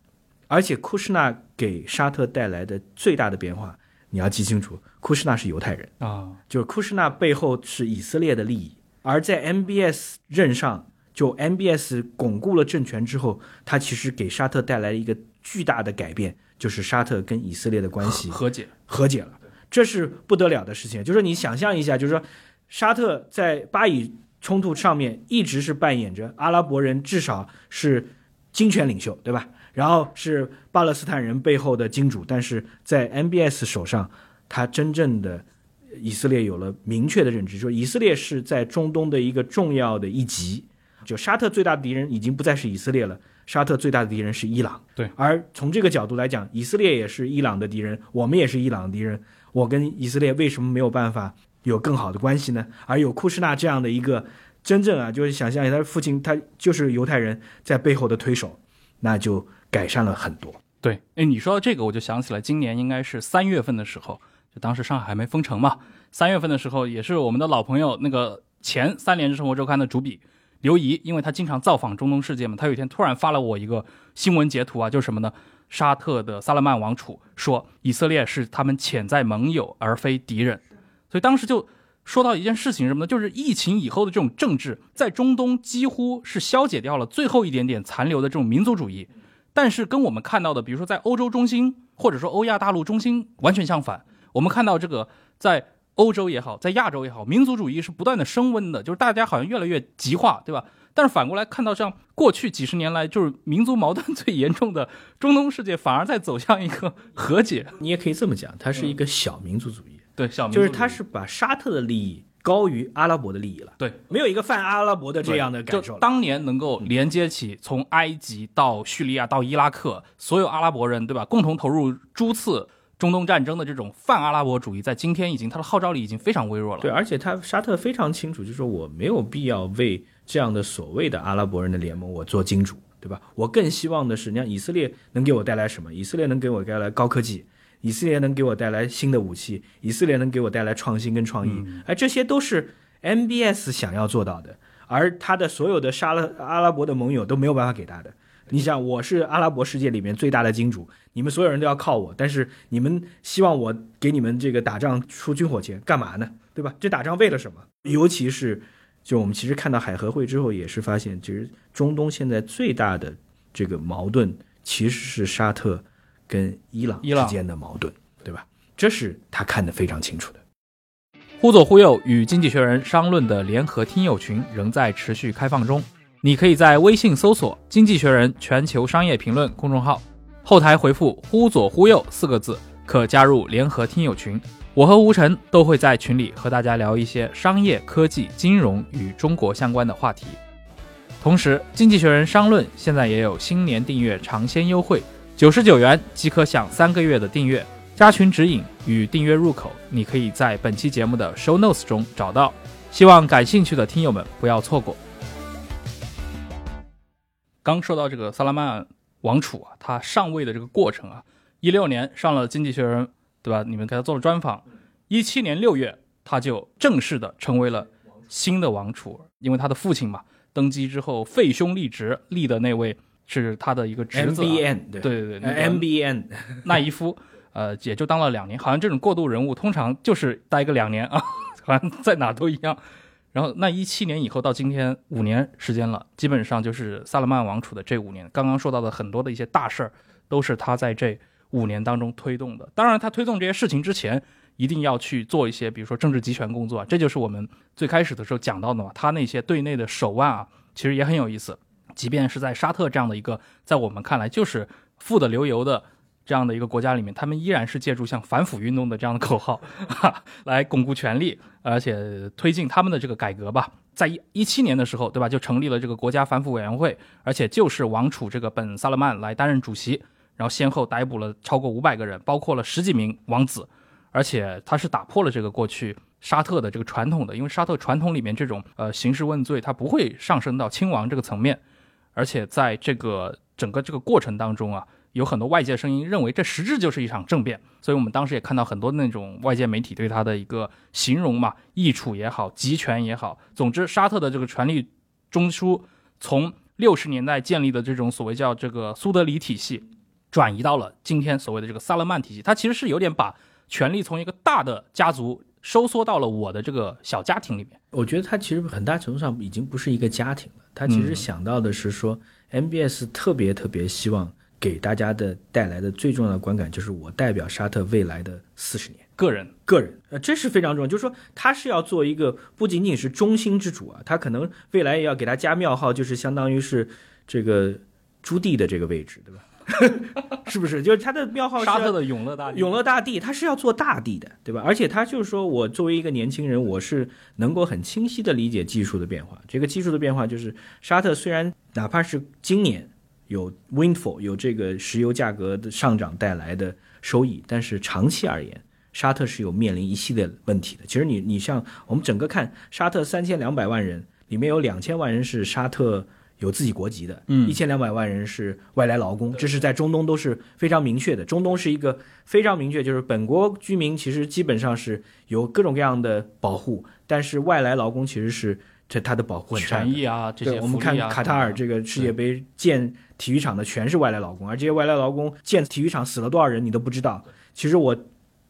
而且库什纳给沙特带来的最大的变化，你要记清楚，库什纳是犹太人。啊，就是库什纳背后是以色列的利益，而在 MBS 任上，就 MBS 巩固了政权之后，他其实给沙特带来了一个巨大的改变。就是沙特跟以色列的关系和解，和解了，这是不得了的事情。就是你想象一下，就是说，沙特在巴以冲突上面一直是扮演着阿拉伯人至少是金权领袖，对吧？然后是巴勒斯坦人背后的金主，但是在 MBS 手上，他真正的以色列有了明确的认知，说以色列是在中东的一个重要的一极。就沙特最大的敌人已经不再是以色列了。沙特最大的敌人是伊朗，对。而从这个角度来讲，以色列也是伊朗的敌人，我们也是伊朗的敌人。我跟以色列为什么没有办法有更好的关系呢？而有库什纳这样的一个真正啊，就是想象一下，他父亲他就是犹太人在背后的推手，那就改善了很多。对，哎，你说到这个，我就想起来，今年应该是三月份的时候，就当时上海还没封城嘛，三月份的时候，也是我们的老朋友那个前三联生活周刊的主笔。刘仪，因为他经常造访中东世界嘛，他有一天突然发了我一个新闻截图啊，就是什么呢？沙特的萨勒曼王储说，以色列是他们潜在盟友而非敌人，所以当时就说到一件事情，什么呢？就是疫情以后的这种政治，在中东几乎是消解掉了最后一点点残留的这种民族主义，但是跟我们看到的，比如说在欧洲中心或者说欧亚大陆中心完全相反，我们看到这个在。欧洲也好，在亚洲也好，民族主义是不断的升温的，就是大家好像越来越极化，对吧？但是反过来看到，像过去几十年来，就是民族矛盾最严重的中东世界，反而在走向一个和解。你也可以这么讲，它是一个小民族主义，对，小民就是它是把沙特的利益高于阿拉伯的利益了。对，没有一个泛阿拉伯的这样的感受。当年能够连接起从埃及到叙利亚到伊拉克所有阿拉伯人，对吧？共同投入诸次。中东战争的这种泛阿拉伯主义，在今天已经它的号召力已经非常微弱了。对，而且他沙特非常清楚，就是说我没有必要为这样的所谓的阿拉伯人的联盟我做金主，对吧？我更希望的是，你看以色列能给我带来什么？以色列能给我带来高科技，以色列能给我带来新的武器，以色列能给我带来创新跟创意，而，这些都是 MBS 想要做到的，而他的所有的沙拉阿拉伯的盟友都没有办法给他的。你想，我是阿拉伯世界里面最大的金主，你们所有人都要靠我，但是你们希望我给你们这个打仗出军火钱，干嘛呢？对吧？这打仗为了什么？尤其是，就我们其实看到海合会之后，也是发现，其实中东现在最大的这个矛盾，其实是沙特跟伊朗之间的矛盾，对吧？这是他看得非常清楚的。忽左忽右与经济学人商论的联合听友群仍在持续开放中。你可以在微信搜索“经济学人全球商业评论”公众号，后台回复“忽左忽右”四个字，可加入联合听友群。我和吴晨都会在群里和大家聊一些商业、科技、金融与中国相关的话题。同时，经济学人商论现在也有新年订阅尝鲜优惠，九十九元即可享三个月的订阅。加群指引与订阅入口，你可以在本期节目的 show notes 中找到。希望感兴趣的听友们不要错过。刚说到这个萨拉曼王储啊，他上位的这个过程啊，一六年上了《经济学人》，对吧？你们给他做了专访。一七年六月，他就正式的成为了新的王储，因为他的父亲嘛，登基之后废兄立侄，立的那位是他的一个侄子、啊。MBN 对对对对，那呃个 MBN 纳伊夫，呃，也就当了两年。好像这种过渡人物通常就是待个两年啊，好像在哪都一样。然后那一七年以后到今天五年时间了，基本上就是萨勒曼王储的这五年。刚刚说到的很多的一些大事儿，都是他在这五年当中推动的。当然，他推动这些事情之前，一定要去做一些，比如说政治集权工作啊，这就是我们最开始的时候讲到的嘛。他那些对内的手腕啊，其实也很有意思。即便是在沙特这样的一个，在我们看来就是富得流油的这样的一个国家里面，他们依然是借助像反腐运动的这样的口号，哈，来巩固权力，而且推进他们的这个改革吧。在一一七年的时候，对吧，就成立了这个国家反腐委员会，而且就是王储这个本萨勒曼来担任主席，然后先后逮捕了超过五百个人，包括了十几名王子，而且他是打破了这个过去沙特的这个传统的，因为沙特传统里面这种呃刑事问罪，它不会上升到亲王这个层面，而且在这个整个这个过程当中啊，有很多外界声音认为这实质就是一场政变，所以我们当时也看到很多那种外界媒体对他的一个形容嘛，益处也好，集权也好，总之沙特的这个权力中枢从六十年代建立的这种所谓叫这个苏德里体系，转移到了今天所谓的这个萨勒曼体系，它其实是有点把权力从一个大的家族收缩到了我的这个小家庭里面。我觉得他其实很大程度上已经不是一个家庭了，他其实想到的是说、MBS 特别特别希望给大家的带来的最重要的观感就是我代表沙特未来的四十年。个人个人，呃，这是非常重要。就是说，他是要做一个不仅仅是中心之主啊，他可能未来也要给他加庙号，就是相当于是这个朱棣的这个位置，对吧？是不是？就是他的庙号是沙特的永乐大帝，永乐大帝，他是要做大帝的，对吧？而且他就是说我作为一个年轻人，我是能够很清晰的理解技术的变化。这个技术的变化就是，沙特虽然哪怕是今年有 windfall 有这个石油价格的上涨带来的收益，但是长期而言，沙特是有面临一系列问题的。其实你你像我们整个看沙特三千两百万人，里面有两千万人是沙特。有自己国籍的，嗯一千两百万人是外来劳工，这是在中东都是非常明确的。中东是一个非常明确，就是本国居民其实基本上是有各种各样的保护，但是外来劳工其实是这他的保护很差的权益啊这些对，我们看卡塔尔这个世界杯建体育场的全是外来劳工，而这些外来劳工建体育场死了多少人你都不知道。其实我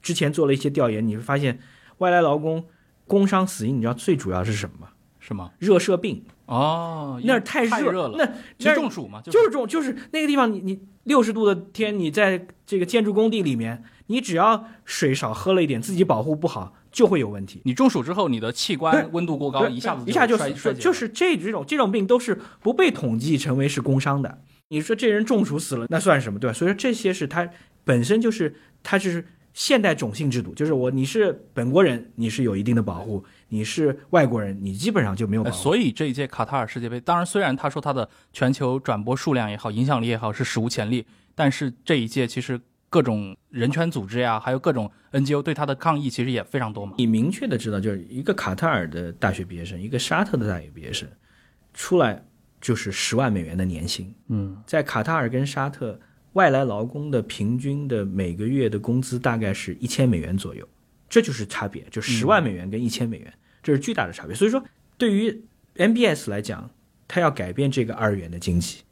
之前做了一些调研，你会发现外来劳工工伤死因，你知道最主要是什么吗？是吗？热射病，哦，那儿太热太热了，那其那中暑嘛，就是中，就是那个地方你，你六十度的天，你在这个建筑工地里面，你只要水少喝了一点，自己保护不好，就会有问题。你中暑之后，你的器官温度过高，一下子一下就衰就是这这种这种病都是不被统计成为是工伤的。你说这人中暑死了，那算什么，对吧？所以说这些是他本身就是他就是现代种姓制度，就是我你是本国人，你是有一定的保护；你是外国人，你基本上就没有保护。呃所以这一届卡塔尔世界杯，当然虽然他说他的全球转播数量也好，影响力也好是史无前例，但是这一届其实各种人权组织呀，还有各种 NGO 对他的抗议，其实也非常多嘛。你明确的知道，就是一个卡塔尔的大学毕业生，一个沙特的大学毕业生，出来就是十万美元的年薪。嗯，在卡塔尔跟沙特，外来劳工的平均的每个月的工资大概是一千美元左右，这就是差别，就十万美元跟一千美元，这是巨大的差别。所以说，对于 MBS 来讲，他要改变这个二元的经济，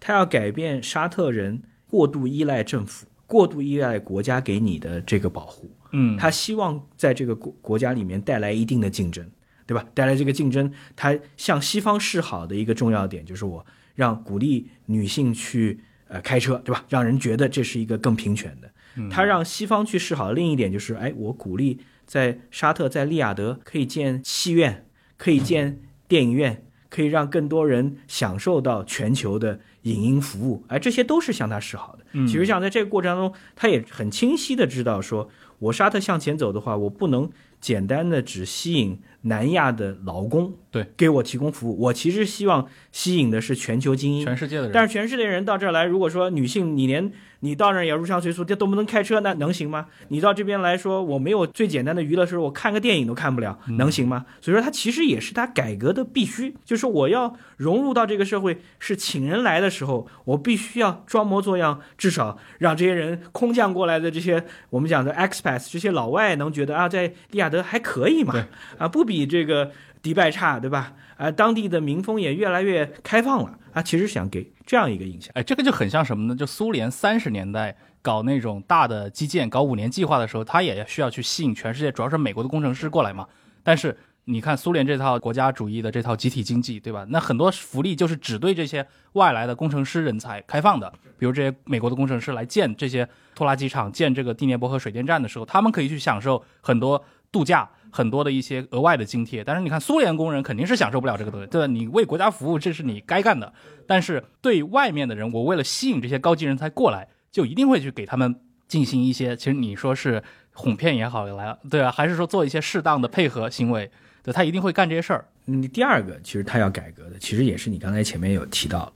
他要改变沙特人过度依赖政府、过度依赖国家给你的这个保护。嗯，他希望在这个国国家里面带来一定的竞争，对吧？带来这个竞争，他向西方示好的一个重要点就是我让鼓励女性去呃开车，对吧？让人觉得这是一个更平权的。他让西方去示好。另一点就是，哎，我鼓励在沙特、在利雅得可以建戏院，可以建电影院，可以让更多人享受到全球的影音服务。哎，这些都是向他示好的。其实像在这个过程当中，他也很清晰的知道说，我沙特向前走的话，我不能简单的只吸引南亚的劳工，对，给我提供服务。我其实希望吸引的是全球精英，全世界的人，但是全世界人到这儿来，如果说女性你连你到那儿也入乡随俗，这都不能开车，那能行吗？你到这边来说，我没有最简单的娱乐时候，我看个电影都看不了，能行吗？所以说，它其实也是它改革的必须，就是我要融入到这个社会，是请人来的时候，我必须要装模作样，至少让这些人空降过来的这些我们讲的 expats 这些老外能觉得啊，在利雅得还可以嘛，啊，不比这个迪拜差，对吧？啊，当地的民风也越来越开放了他，其实想给这样一个印象。哎，这个就很像什么呢？就苏联三十年代搞那种大的基建，搞五年计划的时候，他也需要去吸引全世界，主要是美国的工程师过来嘛。但是你看苏联这套国家主义的这套集体经济，对吧？那很多福利就是只对这些外来的工程师人才开放的，比如这些美国的工程师来建这些拖拉机厂、建这个第聂伯河水电站的时候，他们可以去享受很多度假。很多的一些额外的津贴，但是你看苏联工人肯定是享受不了这个东西，对吧？你为国家服务，这是你该干的。但是对外面的人，我为了吸引这些高级人才过来，就一定会去给他们进行一些，其实你说是哄骗也好，来对啊，还是说做一些适当的配合行为，对，他一定会干这些事儿。你第二个，其实他要改革的，其实也是你刚才前面有提到，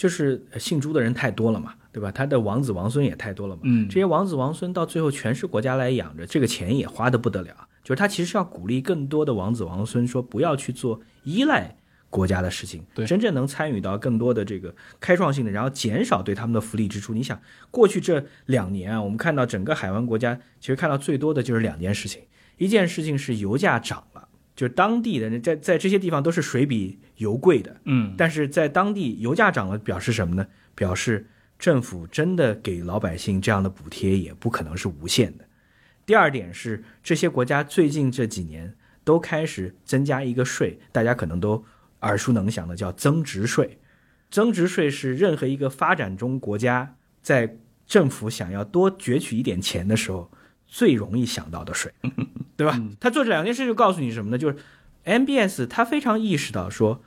就是姓朱的人太多了嘛，对吧？他的王子王孙也太多了嘛，嗯这些王子王孙到最后全是国家来养着，这个钱也花的不得了。就是他其实要鼓励更多的王子王孙说，不要去做依赖国家的事情，对真正能参与到更多的这个开创性的，然后减少对他们的福利支出。你想，过去这两年啊，我们看到整个海湾国家，其实看到最多的就是两件事情，一件事情是油价涨了。就是当地的人在在这些地方都是水比油贵的，嗯，但是在当地油价涨了，表示什么呢？表示政府真的给老百姓这样的补贴也不可能是无限的。第二点是，这些国家最近这几年都开始增加一个税，大家可能都耳熟能详的叫增值税。增值税是任何一个发展中国家在政府想要多攫取一点钱的时候最容易想到的水，对吧？他做这两件事就告诉你什么呢？就是 MBS 他非常意识到说，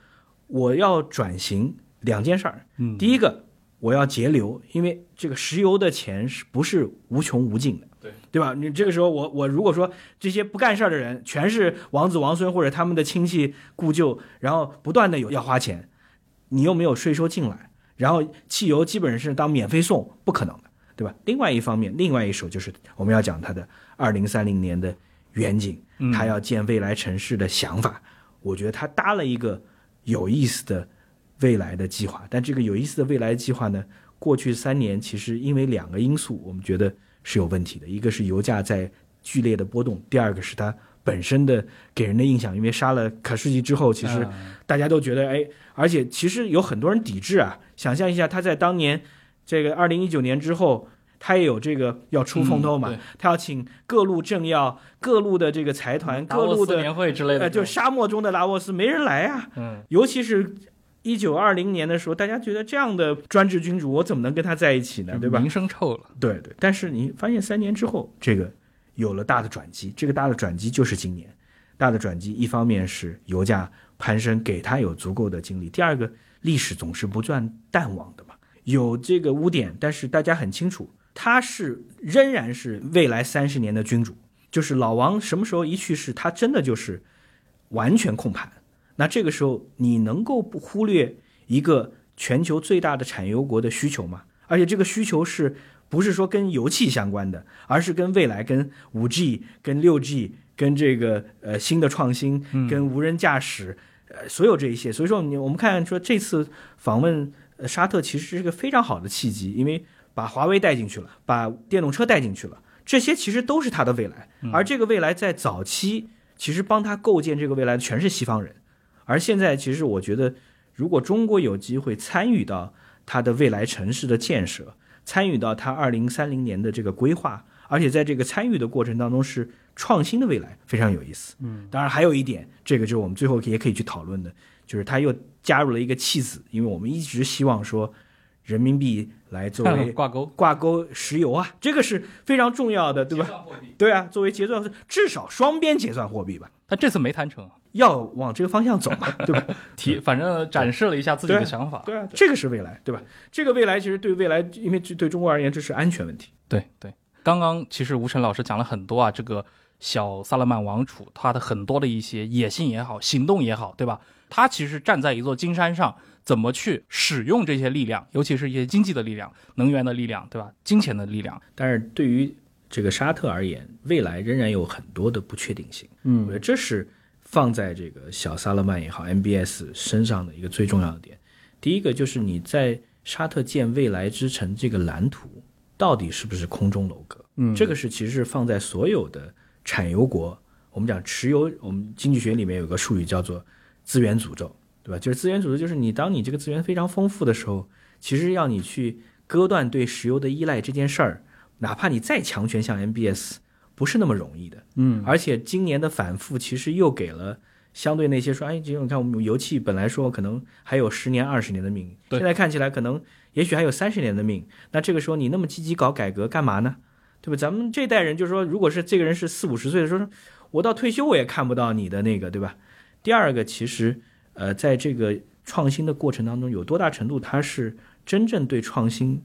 我要转型两件事儿。嗯第一个，我要节流，因为这个石油的钱是不是无穷无尽的？对对吧？你这个时候我，我如果说这些不干事儿的人全是王子王孙或者他们的亲戚故旧，然后不断的有要花钱，你又没有税收进来，然后汽油基本上是当免费送，不可能的，对吧？另外一方面，另外一手就是我们要讲他的二零三零年的远景，他要建未来城市的想法，我觉得他搭了一个有意思的未来的计划，但这个有意思的未来计划呢，过去三年其实因为两个因素，我们觉得是有问题的，一个是油价在剧烈的波动，第二个是它本身的给人的印象，因为杀了卡士基之后，其实啊。大家都觉得哎，而且其实有很多人抵制啊。想象一下，他在当年这个二零一九年之后，他也有这个要出风头嘛，嗯他要请各路政要、各路的这个财团、各路的年会之类的呃，就沙漠中的拉沃斯没人来啊。嗯，尤其是一九二零年的时候，大家觉得这样的专制君主，我怎么能跟他在一起呢？对吧？名声臭了，对对，但是你发现三年之后，这个有了大的转机。这个大的转机就是今年，大的转机一方面是油价攀升，给他有足够的精力；第二个，历史总是不断淡忘的嘛，有这个污点，但是大家很清楚，他是仍然是未来三十年的君主。就是老王什么时候一去世，他真的就是完全控盘。那这个时候，你能够不忽略一个全球最大的产油国的需求吗？而且这个需求是不是说跟油气相关的，而是跟未来、跟五 G、跟六 G、跟这个呃新的创新、跟无人驾驶，呃，所有这一些。所以说，你我们看说这次访问呃沙特其实是个非常好的契机，因为把华为带进去了，把电动车带进去了，这些其实都是它的未来。而这个未来在早期其实帮他构建这个未来的全是西方人，而现在其实我觉得，如果中国有机会参与到它的未来城市的建设，参与到它二零三零年的这个规划，而且在这个参与的过程当中是创新的未来，非常有意思。嗯，当然还有一点，这个就是我们最后也可以去讨论的，就是他又加入了一个弃子，因为我们一直希望说人民币来作为 挂钩。挂钩石油啊，这个是非常重要的，对吧？对啊，作为结算至少双边结算货币吧，他这次没谈成，要往这个方向走嘛，对吧？提反正展示了一下自己的想法。对啊，这个是未来，对吧？这个未来其实对未来，因为这对中国而言，这是安全问题。对对，刚刚其实吴晨老师讲了很多啊，这个小萨勒曼王储他的很多的一些野心也好，行动也好，对吧？他其实站在一座金山上，怎么去使用这些力量，尤其是一些经济的力量、能源的力量，对吧？金钱的力量。但是对于这个沙特而言，未来仍然有很多的不确定性。嗯我觉得这是放在这个小萨勒曼也好，MBS 身上的一个最重要的点。第一个就是你在沙特建未来之城这个蓝图，到底是不是空中楼阁？嗯这个是其实是放在所有的产油国，我们讲持有，我们经济学里面有个术语叫做资源诅咒，对吧？就是资源诅咒，就是你当你这个资源非常丰富的时候，其实要你去割断对石油的依赖这件事儿，哪怕你再强权像 MBS，不是那么容易的。嗯而且今年的反复其实又给了相对那些说，哎，这种你看我们油气本来说可能还有十年、二十年的命，现在看起来可能也许还有三十年的命。那这个时候你那么积极搞改革干嘛呢？对吧？咱们这代人就是说，如果是这个人是四五十岁的时候，我到退休我也看不到你的那个，对吧？第二个，其实呃，在这个创新的过程当中，有多大程度他是真正对创新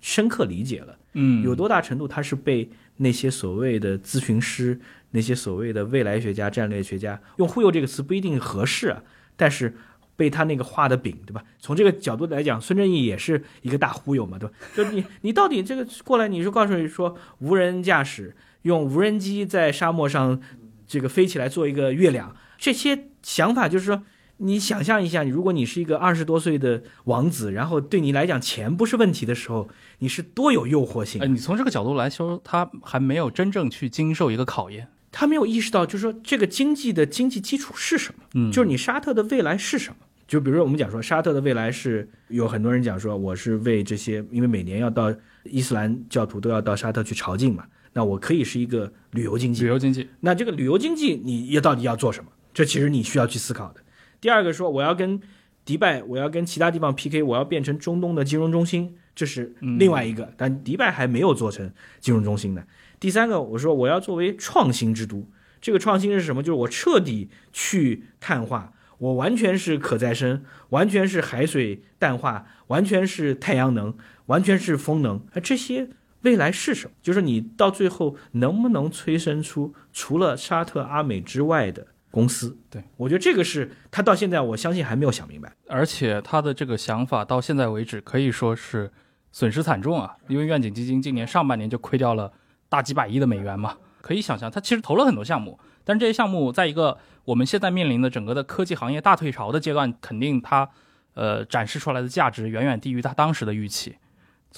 深刻理解了？嗯有多大程度他是被那些所谓的咨询师、那些所谓的未来学家、战略学家用“忽悠”这个词不一定合适啊，但是被他那个画的饼，对吧？从这个角度来讲，孙正义也是一个大忽悠嘛，对吧？就你你到底这个过来，你就告诉你说无人驾驶，用无人机在沙漠上这个飞起来做一个月亮，这些想法就是说。你想象一下，如果你是一个二十多岁的王子，然后对你来讲钱不是问题的时候，你是多有诱惑性啊呃，？你从这个角度来说，他还没有真正去经受一个考验。他没有意识到，就是说这个经济的经济基础是什么，嗯就是你沙特的未来是什么。就比如说我们讲说沙特的未来是有很多人讲说我是为这些，因为每年要到伊斯兰教徒都要到沙特去朝觐嘛，那我可以是一个旅游经济旅。游经济，那这个旅游经济你要到底要做什么？这其实你需要去思考的。第二个说我要跟迪拜，我要跟其他地方 PK，我要变成中东的金融中心，这是另外一个。但迪拜还没有做成金融中心呢。第三个，我说我要作为创新之都，这个创新是什么？就是我彻底去碳化，我完全是可再生，完全是海水淡化，完全是太阳能，完全是风能。啊，这些未来是什么？就是你到最后能不能催生出除了沙特阿美之外的公司？对我觉得这个是他到现在我相信还没有想明白。而且他的这个想法到现在为止可以说是损失惨重啊，因为愿景基金今年上半年就亏掉了大几百亿的美元嘛。可以想象，他其实投了很多项目，但是这些项目在一个我们现在面临的整个的科技行业大退潮的阶段，肯定它呃展示出来的价值远远低于他当时的预期。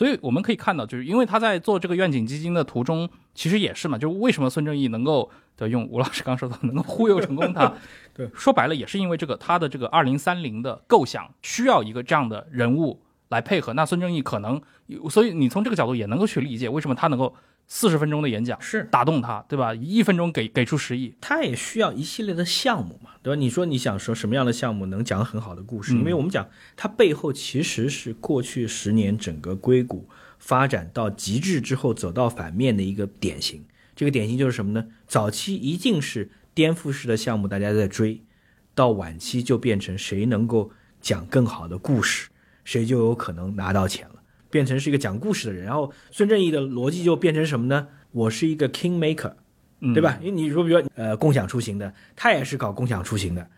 所以我们可以看到，就是因为他在做这个愿景基金的途中，其实也是嘛，就是为什么孙正义能够的用吴老师刚说的能够忽悠成功他，对，说白了也是因为这个他的这个二零三零的构想需要一个这样的人物来配合。那孙正义可能，所以你从这个角度也能够去理解为什么他能够四十分钟的演讲是打动他，对吧？一分钟给给出十亿，他也需要一系列的项目嘛，对吧？你说你想说什么样的项目能讲很好的故事？嗯因为我们讲它背后其实是过去十年整个硅谷发展到极致之后走到反面的一个典型。这个典型就是什么呢？早期一定是颠覆式的项目，大家在追，到晚期就变成谁能够讲更好的故事，谁就有可能拿到钱了，变成是一个讲故事的人。然后孙正义的逻辑就变成什么呢？我是一个 king maker。嗯对吧？？因为你说，比如说呃，共享出行的，他也是搞共享出行的，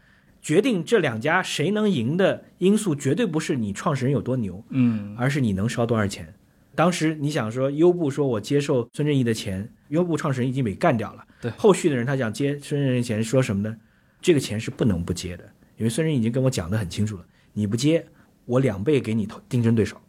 决定这两家谁能赢的因素，绝对不是你创始人有多牛，嗯，而是你能烧多少钱，当时你想说优步说我接受孙正义的钱，优步创始人已经被干掉了。对后续的人他想接孙正义的钱，说什么呢？这个钱是不能不接的，因为孙正义已经跟我讲得很清楚了，你不接，我两倍给你投竞争对手。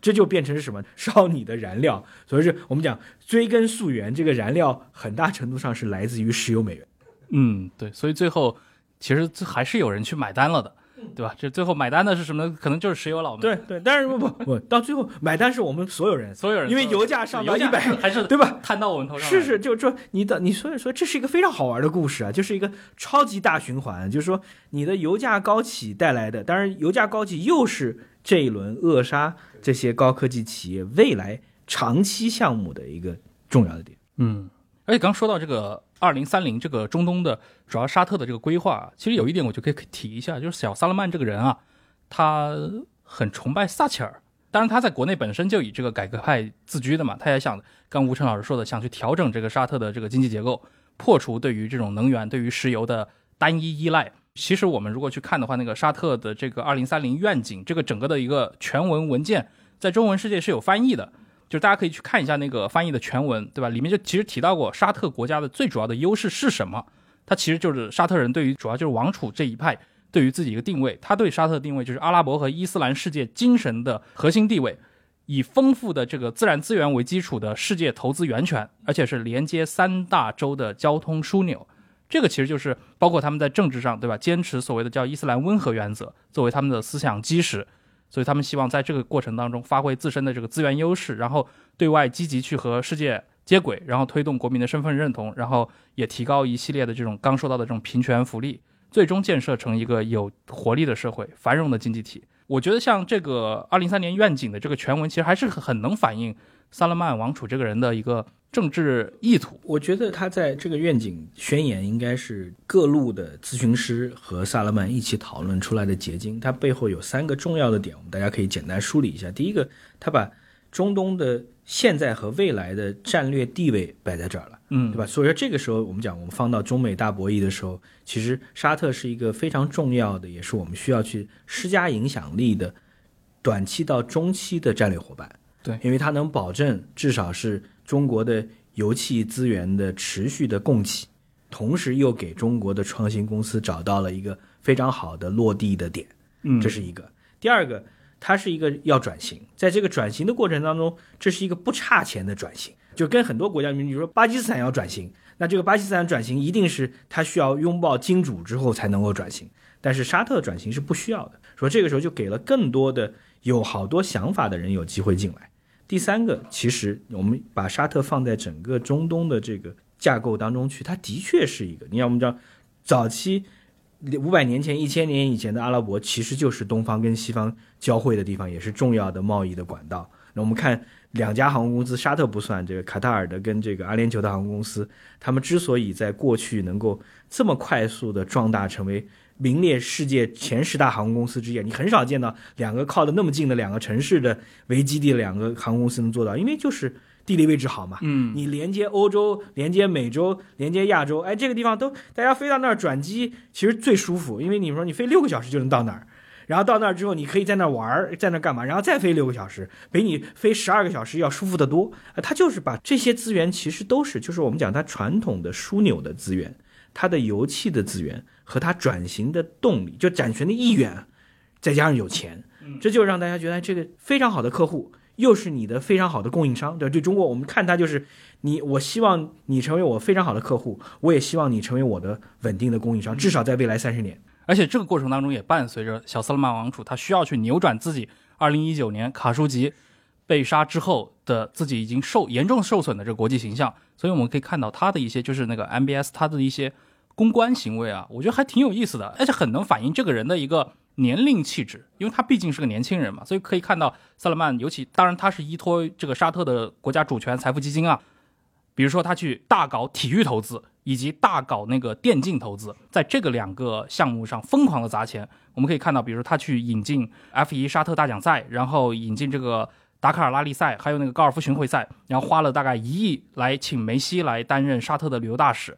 这就变成是什么？烧你的燃料，所以是我们讲追根溯源，这个燃料很大程度上是来自于石油美元。嗯，对，所以最后其实这还是有人去买单了的，对吧？这最后买单的是什么呢？可能就是石油佬们，对对，但是不不不，到最后买单是我们所有人，所有人，因为油价上到一百，还是对吧？摊到我们头上来，是是，就这你的你所以说这是一个非常好玩的故事啊，就是一个超级大循环，就是说你的油价高企带来的，当然油价高企又是这一轮扼杀这些高科技企业未来长期项目的一个重要的点。嗯，而且刚说到这个二零三零这个中东的主要沙特的这个规划，其实有一点我就可以提一下，就是小萨勒曼这个人啊，他很崇拜撒切尔。当然，他在国内本身就以这个改革派自居的嘛，他也想，刚吴晨老师说的，想去调整这个沙特的这个经济结构，破除对于这种能源、对于石油的单一依赖。其实我们如果去看的话，那个沙特的这个二零三零愿景，这个整个的一个全文文件，在中文世界是有翻译的。就大家可以去看一下那个翻译的全文，对吧？里面就其实提到过沙特国家的最主要的优势是什么？它其实就是沙特人对于主要就是王储这一派对于自己一个定位，他对沙特定位就是阿拉伯和伊斯兰世界精神的核心地位，以丰富的这个自然资源为基础的世界投资源泉，而且是连接三大洲的交通枢纽。这个其实就是包括他们在政治上，对吧？坚持所谓的叫伊斯兰温和原则作为他们的思想基石。所以他们希望在这个过程当中发挥自身的这个资源优势，然后对外积极去和世界接轨，然后推动国民的身份认同，然后也提高一系列的这种刚说到的这种平权福利，最终建设成一个有活力的社会、繁荣的经济体。我觉得像这个二零三年愿景的这个全文，其实还是很能反映萨勒曼王储这个人的一个政治意图。我觉得他在这个愿景宣言应该是各路的咨询师和萨勒曼一起讨论出来的结晶。它背后有三个重要的点，我们大家可以简单梳理一下。第一个，他把中东的现在和未来的战略地位摆在这儿了，嗯，对吧？所以说这个时候，我们讲我们放到中美大博弈的时候，其实沙特是一个非常重要的，也是我们需要去施加影响力的短期到中期的战略伙伴。对因为它能保证至少是中国的油气资源的持续的供给，同时又给中国的创新公司找到了一个非常好的落地的点，嗯，这是一个。第二个，它是一个要转型，在这个转型的过程当中，这是一个不差钱的转型，就跟很多国家，比如说巴基斯坦要转型，那这个巴基斯坦转型一定是它需要拥抱金主之后才能够转型，但是沙特转型是不需要的，说这个时候就给了更多的有好多想法的人有机会进来。第三个，其实我们把沙特放在整个中东的这个架构当中去，它的确是一个。你要，我们知道，早期五百年前、一千年以前的阿拉伯，其实就是东方跟西方交汇的地方，也是重要的贸易的管道。那我们看两家航空公司，沙特不算，这个卡塔尔的跟这个阿联酋的航空公司，他们之所以在过去能够这么快速的壮大，成为名列世界前十大航空公司之一，你很少见到两个靠得那么近的两个城市的为基地的两个航空公司能做到，因为就是地理位置好嘛。嗯，你连接欧洲、连接美洲、连接亚洲，哎，这个地方都大家飞到那儿转机，其实最舒服，因为你说你飞六个小时就能到那儿，然后到那儿之后你可以在那儿玩儿，在那儿干嘛，然后再飞六个小时，比你飞十二个小时要舒服得多。啊，它就是把这些资源其实都是，就是我们讲它传统的枢纽的资源，它的油气的资源和他转型的动力，就展权的意愿，再加上有钱，这就让大家觉得哎这个非常好的客户。又是你的非常好的供应商，对对中国，我们看他就是你，我希望你成为我非常好的客户，我也希望你成为我的稳定的供应商，至少在未来三十年。而且这个过程当中也伴随着小斯勒曼王储他需要去扭转自己二零一九年卡舒吉被杀之后的自己已经受严重受损的这个国际形象，所以我们可以看到他的一些就是那个 MBS 他的一些公关行为啊，我觉得还挺有意思的，而且很能反映这个人的一个年龄气质，因为他毕竟是个年轻人嘛，所以可以看到萨勒曼，尤其当然他是依托这个沙特的国家主权财富基金啊，比如说他去大搞体育投资，以及大搞那个电竞投资，在这个两个项目上疯狂的砸钱。我们可以看到，比如他去引进 F 1沙特大奖赛，然后引进这个达喀尔拉力赛，还有那个高尔夫巡回赛，然后花了大概一亿来请梅西来担任沙特的旅游大使。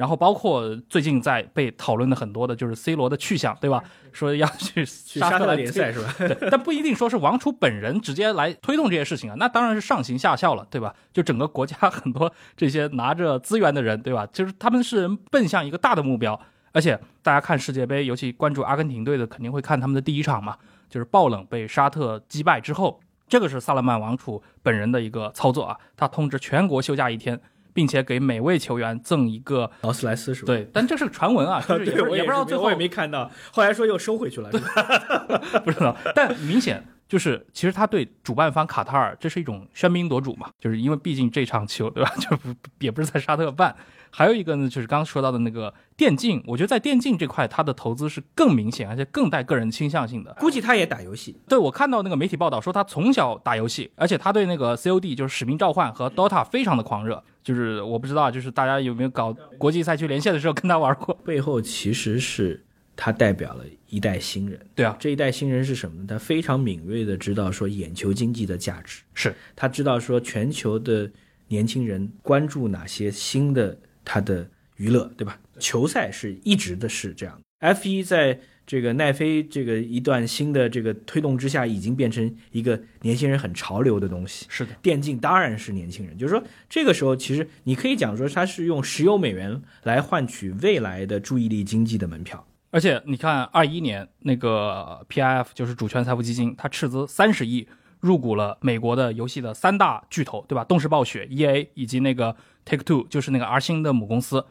然后包括最近在被讨论的很多的就是 C 罗的去向，对吧？说要去去沙特来联赛是吧？对，但不一定说是王储本人直接来推动这些事情啊，那当然是上行下效了，对吧？就整个国家 很多这些拿着资源的人，对吧？就是他们是奔向一个大的目标，而且大家看世界杯，尤其关注阿根廷队的，肯定会看他们的第一场嘛，就是爆冷被沙特击败之后，这个是萨勒曼王储本人的一个操作啊，他通知全国休假一天，并且给每位球员赠一个劳斯莱斯是吧？对，但这是传闻啊，就是也对，不我也不知道最后我也没看到，后来说又收回去了。不知道，但明显就是，其实他对主办方卡塔尔这是一种喧宾夺主嘛，就是因为毕竟这场球对吧，就不也不是在沙特办。还有一个呢，就是刚刚说到的那个电竞，我觉得在电竞这块，他的投资是更明显，而且更带个人倾向性的。估计他也打游戏，对我看到那个媒体报道说，他从小打游戏，而且他对那个 COD 就是使命召唤和 DOTA 非常的狂热。就是我不知道，就是大家有没有搞国际赛区连线的时候跟他玩过？背后其实是他代表了一代新人。对啊，这一代新人是什么呢？他非常敏锐的知道说眼球经济的价值，是他知道说全球的年轻人关注哪些新的他的娱乐，对吧？球赛是一直的是这样。F 一在这个奈飞这个一段新的这个推动之下，已经变成一个年轻人很潮流的东西。是的，电竞当然是年轻人，就是说这个时候其实你可以讲说它是用石油美元来换取未来的注意力经济的门票。而且你看，二一年那个 PIF 就是主权财富基金，它斥资三十亿入股了美国的游戏的三大巨头，对吧？动视暴雪、EA 以及那个 Take Two，就是那个 R 星的母公司。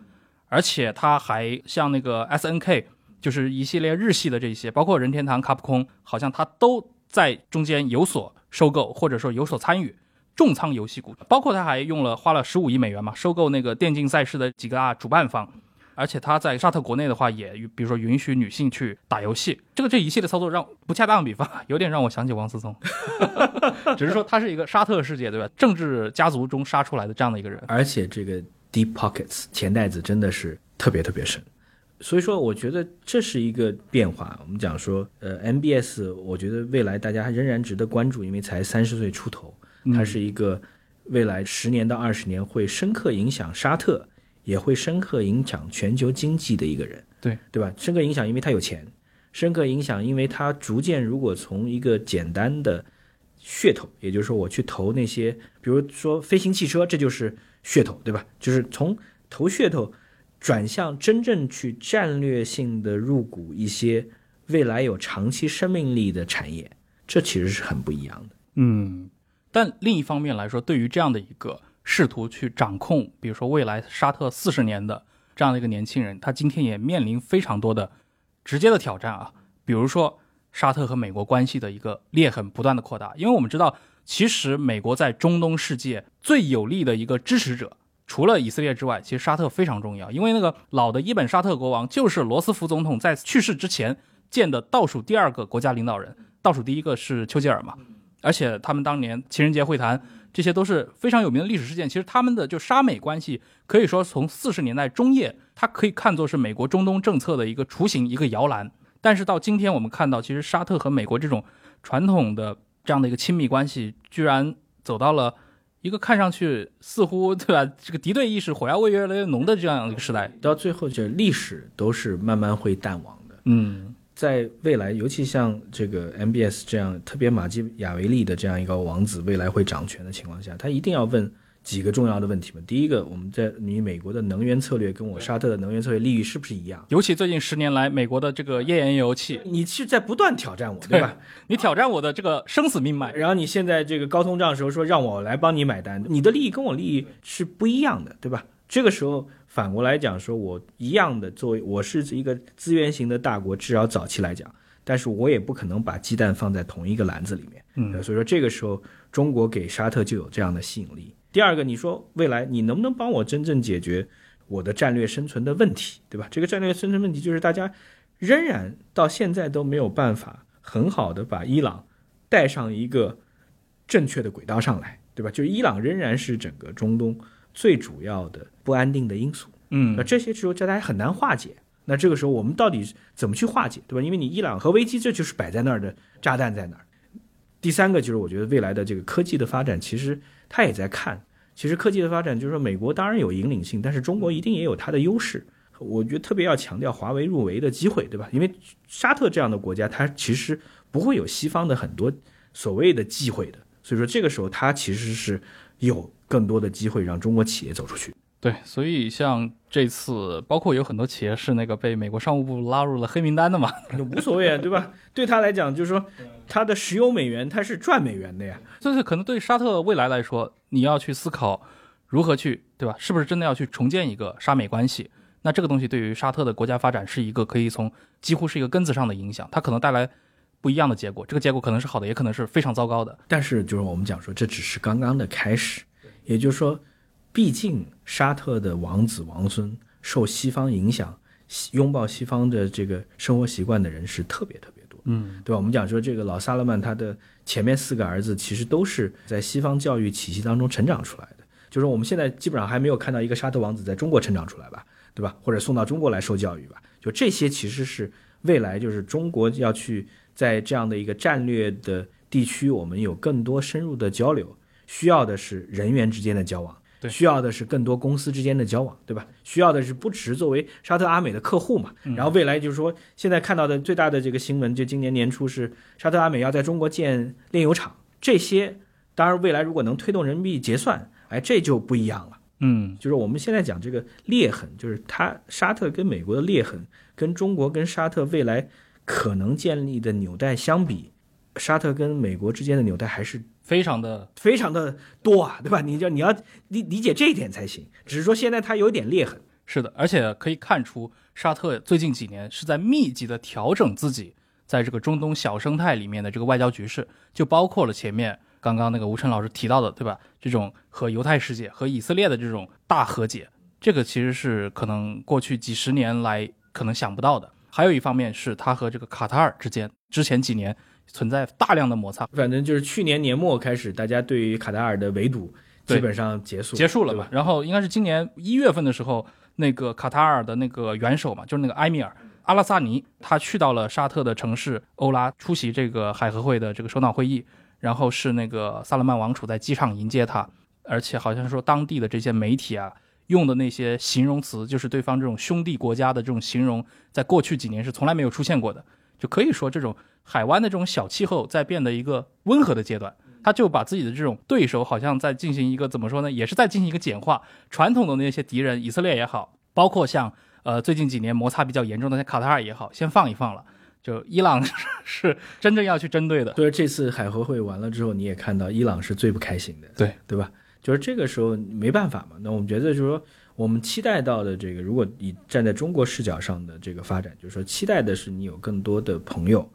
而且它还像那个 SNK，就是一系列日系的这些，包括任天堂、卡普空，好像它都在中间有所收购，或者说有所参与。重仓游戏股，包括它还用了花了十五亿美元嘛，收购那个电竞赛事的几个大主办方，而且他在沙特国内的话，也比如说允许女性去打游戏，这个这一系列操作让不恰当的比方，有点让我想起王思聪，只是说他是一个沙特世界对吧？政治家族中杀出来的这样的一个人，而且这个 deep pockets 钱袋子真的是特别特别深，所以说我觉得这是一个变化。我们讲说，呃，MBS，我觉得未来大家仍然值得关注，因为才三十岁出头，他是一个未来十年到二十年会深刻影响沙特，也会深刻影响全球经济的一个人，对对吧？深刻影响，因为他有钱；深刻影响，因为他逐渐如果从一个简单的噱头，也就是说我去投那些，比如说飞行汽车，这就是噱头，对吧？就是从投噱头转向真正去战略性的入股一些未来有长期生命力的产业，这其实是很不一样的。嗯，但另一方面来说，对于这样的一个试图去掌控，比如说未来沙特四十年的这样的一个年轻人，他今天也面临非常多的直接的挑战啊，比如说沙特和美国关系的一个裂痕不断的扩大，因为我们知道，其实美国在中东世界最有力的一个支持者。除了以色列之外，其实沙特非常重要，因为那个老的伊本沙特国王就是罗斯福总统在去世之前见的倒数第二个国家领导人，倒数第一个是丘吉尔嘛。而且他们当年情人节会谈，这些都是非常有名的历史事件。其实他们的就沙美关系，可以说从四十年代中叶，它可以看作是美国中东政策的一个雏形、一个摇篮。但是到今天，我们看到，其实沙特和美国这种传统的这样的一个亲密关系，居然走到了一个看上去似乎对吧，这个敌对意识、火药味越来越浓的这样一个时代。到最后，这历史都是慢慢会淡忘的。嗯，在未来，尤其像这个 MBS 这样特别马基雅维利的这样一个王子，未来会掌权的情况下，他一定要问几个重要的问题嘛。第一个，我们在你美国的能源策略跟我沙特的能源策略利益是不是一样？尤其最近十年来，美国的这个页岩油气，你是在不断挑战我，对吧？你挑战我的这个生死命脉。然后你现在这个高通胀的时候说让我来帮你买单，你的利益跟我利益是不一样的，对吧？这个时候反过来讲，说我一样的作为我是一个资源型的大国，至少早期来讲，但是我也不可能把鸡蛋放在同一个篮子里面。嗯所以说这个时候中国给沙特就有这样的吸引力。第二个，你说未来你能不能帮我真正解决我的战略生存的问题，对吧？这个战略生存问题就是大家仍然到现在都没有办法很好的把伊朗带上一个正确的轨道上来，对吧？就是伊朗仍然是整个中东最主要的不安定的因素。嗯那这些时候大家很难化解。那这个时候我们到底怎么去化解，对吧？因为你伊朗核危机这就是摆在那儿的炸弹在那儿。第三个就是我觉得未来的这个科技的发展，其实它也在看其实科技的发展，就是说美国当然有引领性，但是中国一定也有它的优势。我觉得特别要强调华为入围的机会，对吧？因为沙特这样的国家，它其实不会有西方的很多所谓的忌讳的，所以说这个时候它其实是有更多的机会让中国企业走出去。对，所以像这次，包括有很多企业是那个被美国商务部拉入了黑名单的嘛，无所谓啊，对吧？对他来讲，就是说他的石油美元他是赚美元的呀。就是可能对沙特未来来说，你要去思考如何去，对吧？是不是真的要去重建一个沙美关系？那这个东西对于沙特的国家发展是一个可以从几乎是一个根子上的影响，它可能带来不一样的结果。这个结果可能是好的，也可能是非常糟糕的。但是就是我们讲说，这只是刚刚的开始，也就是说，毕竟沙特的王子王孙受西方影响，拥抱西方的这个生活习惯的人是特别特别多，嗯，对吧？我们讲说这个老萨勒曼他的前面四个儿子其实都是在西方教育体系当中成长出来的，就是我们现在基本上还没有看到一个沙特王子在中国成长出来吧。对吧？或者送到中国来受教育吧？就这些其实是未来，就是中国要去在这样的一个战略的地区，我们有更多深入的交流，需要的是人员之间的交往，对，需要的是更多公司之间的交往，对吧？需要的是不只是作为沙特阿美的客户嘛？然后未来就是说，现在看到的最大的这个新闻，就今年年初是沙特阿美要在中国建炼油厂，这些当然未来如果能推动人民币结算，哎，这就不一样了。嗯，就是我们现在讲这个裂痕，就是它沙特跟美国的裂痕，跟中国跟沙特未来可能建立的纽带相比，沙特跟美国之间的纽带还是非常的非常的多啊，对吧？你就你要理理解这一点才行。只是说现在它有点裂痕，是的，而且可以看出沙特最近几年是在密集的调整自己在这个中东小生态里面的这个外交局势，就包括了前面。刚刚那个吴晨老师提到的，对吧？这种和犹太世界、和以色列的这种大和解，这个其实是可能过去几十年来可能想不到的。还有一方面是他和这个卡塔尔之间之前几年存在大量的摩擦，反正就是去年年末开始，大家对于卡塔尔的围堵基本上结束结束了吧？然后应该是今年一月份的时候，那个卡塔尔的那个元首嘛，就是那个埃米尔阿拉萨尼，他去到了沙特的城市欧拉出席这个海合会的这个首脑会议。然后是那个萨勒曼王储在机场迎接他，而且好像说当地的这些媒体啊用的那些形容词，就是对方这种兄弟国家的这种形容，在过去几年是从来没有出现过的。就可以说，这种海湾的这种小气候在变得一个温和的阶段，他就把自己的这种对手好像在进行一个怎么说呢，也是在进行一个简化。传统的那些敌人，以色列也好，包括像呃最近几年摩擦比较严重的像卡塔尔也好，先放一放了。就伊朗是真正要去针对的，所以这次海合会完了之后，你也看到伊朗是最不开心的，对对吧？就是这个时候没办法嘛。那我们觉得就是说，我们期待到的这个，如果以站在中国视角上的这个发展，就是说期待的是你有更多的朋友，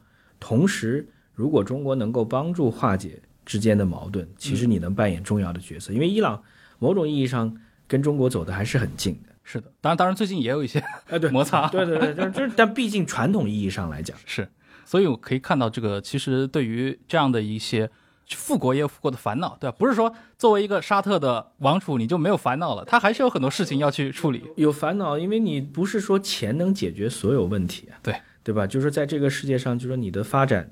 同时如果中国能够帮助化解之间的矛盾，其实你能扮演重要的角色，因为伊朗某种意义上跟中国走的还是很近的。是的，当然，当然，最近也有一些哎对摩擦，对对对，就是就是，但毕竟传统意义上来讲是，所以我可以看到这个，其实对于这样的一些富国也有富国的烦恼，对吧？不是说作为一个沙特的王储你就没有烦恼了，他还是有很多事情要去处理。有烦恼，因为你不是说钱能解决所有问题啊，对对吧？就是在这个世界上，就说你的发展、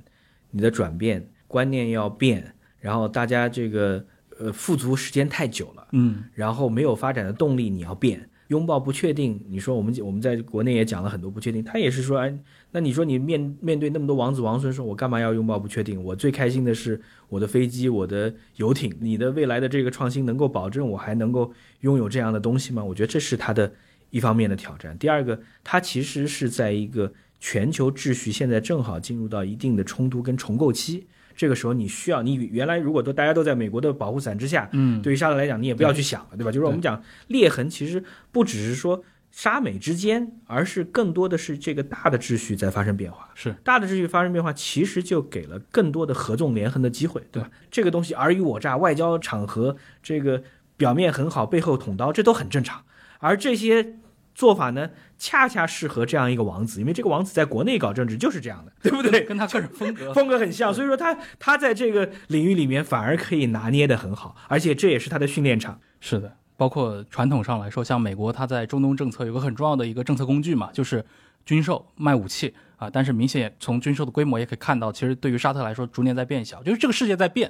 你的转变、观念要变，然后大家这个呃富足时间太久了，嗯，然后没有发展的动力，你要变。拥抱不确定，你说我们我们在国内也讲了很多不确定，他也是说，哎，那你说你面面对那么多王子王孙，说我干嘛要拥抱不确定？我最开心的是我的飞机，我的游艇。你的未来的这个创新能够保证我还能够拥有这样的东西吗？我觉得这是他的一方面的挑战。第二个，他其实是在一个全球秩序现在正好进入到一定的冲突跟重构期。这个时候你需要，你原来如果都大家都在美国的保护伞之下，嗯，对于沙特来讲，你也不要去想了，对吧？就是我们讲裂痕，其实不只是说沙美之间，而是更多的是这个大的秩序在发生变化。是大的秩序发生变化，其实就给了更多的合纵连横的机会，对吧？这个东西尔虞我诈，外交场合这个表面很好，背后捅刀，这都很正常。而这些。做法呢，恰恰适合这样一个王子，因为这个王子在国内搞政治就是这样的，对不对？跟他个人风格风格很像，所以说他他在这个领域里面反而可以拿捏的很好，而且这也是他的训练场。是的，包括传统上来说，像美国，他在中东政策有个很重要的一个政策工具嘛，就是军售卖武器啊。但是明显从军售的规模也可以看到，其实对于沙特来说，逐年在变小，就是这个世界在变，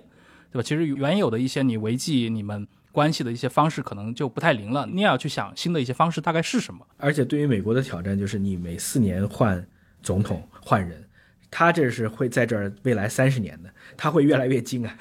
对吧？其实原有的一些你违纪你们。关系的一些方式可能就不太灵了，你也要去想新的一些方式大概是什么。而且对于美国的挑战就是，你每四年换总统换人，他这是会在这儿未来三十年的，他会越来越精啊。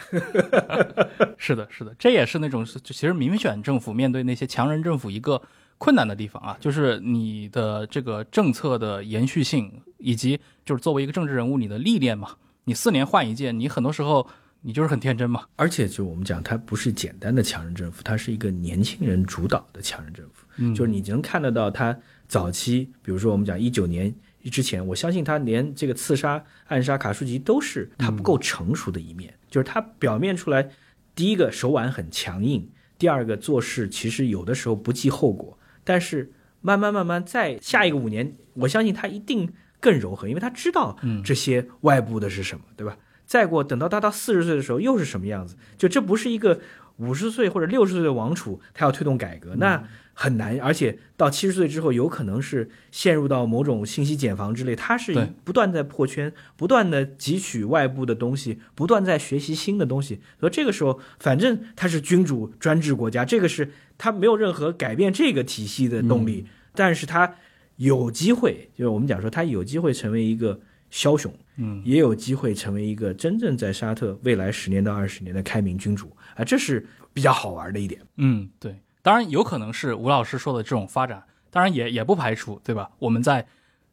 是的，是的，这也是那种其实民选政府面对那些强人政府一个困难的地方啊，就是你的这个政策的延续性，以及就是作为一个政治人物你的历练嘛，你四年换一届，你很多时候你就是很天真嘛。而且就我们讲，它不是简单的强人政府，它是一个年轻人主导的强人政府。嗯就是你能看得到他早期，比如说我们讲一九年之前，我相信他连这个刺杀、暗杀卡舒吉都是他不够成熟的一面，就是他表面出来，第一个手腕很强硬，第二个做事其实有的时候不计后果，但是慢慢慢慢在下一个五年，我相信他一定更柔和，因为他知道这些外部的是什么，对吧？再过等到他到四十岁的时候又是什么样子？就这不是一个五十岁或者六十岁的王储，他要推动改革，那很难。而且到七十岁之后，有可能是陷入到某种信息茧房之类，他是对不断在破圈，不断的汲取外部的东西，不断在学习新的东西。所以这个时候，反正他是君主专制国家，这个是他没有任何改变这个体系的动力，但是他有机会，就是我们讲说他有机会成为一个枭雄。嗯，也有机会成为一个真正在沙特未来十年到二十年的开明君主啊，这是比较好玩的一点。嗯，对，当然有可能是吴老师说的这种发展，当然也也不排除，对吧？我们在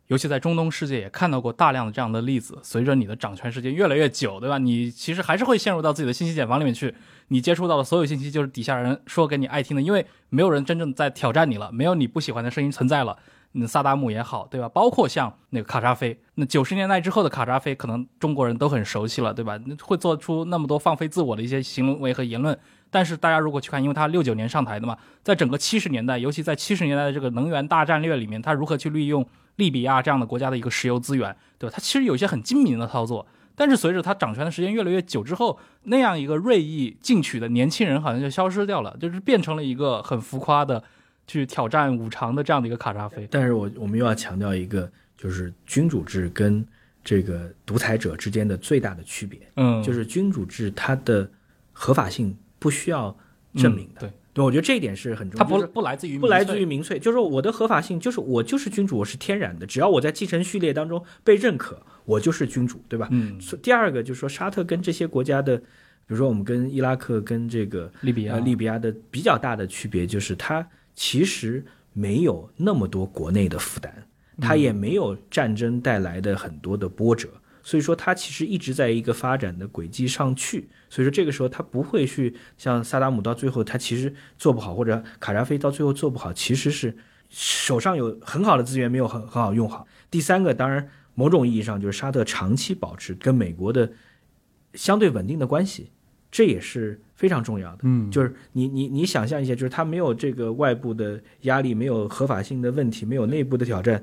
尤其在中东世界也看到过大量的这样的例子。随着你的掌权时间越来越久，对吧？你其实还是会陷入到自己的信息茧房里面去，你接触到的所有信息就是底下人说给你爱听的，因为没有人真正在挑战你了，没有你不喜欢的声音存在了。嗯，萨达姆也好，对吧？包括像那个卡扎菲，那九十年代之后的卡扎菲，可能中国人都很熟悉了，对吧？会做出那么多放飞自我的一些行为和言论。但是大家如果去看，因为他六九年上台的嘛，在整个七十年代，尤其在七十年代的这个能源大战略里面，他如何去利用利比亚这样的国家的一个石油资源，对吧？他其实有一些很精明的操作。但是随着他掌权的时间越来越久之后，那样一个锐意进取的年轻人好像就消失掉了，就是变成了一个很浮夸的去挑战五常的这样的一个卡扎菲。但是我我们又要强调一个，就是君主制跟这个独裁者之间的最大的区别，嗯，就是君主制它的合法性不需要证明的。嗯对，对，我觉得这一点是很重它要。就是不不来自于不来自于民粹，就是说我的合法性就是我就是君主，我是天然的，只要我在继承序列当中被认可，我就是君主，对吧？嗯第二个就是说，沙特跟这些国家的，比如说我们跟伊拉克跟这个利比亚呃利比亚的比较大的区别就是，它其实没有那么多国内的负担，它也没有战争带来的很多的波折。所以说，它其实一直在一个发展的轨迹上去。所以说，这个时候它不会去像萨达姆到最后他其实做不好，或者卡扎菲到最后做不好，其实是手上有很好的资源没有很很好用好。第三个，当然某种意义上就是沙特长期保持跟美国的相对稳定的关系，这也是非常重要的。嗯就是你你你想象一下，就是他没有这个外部的压力，没有合法性的问题，没有内部的挑战，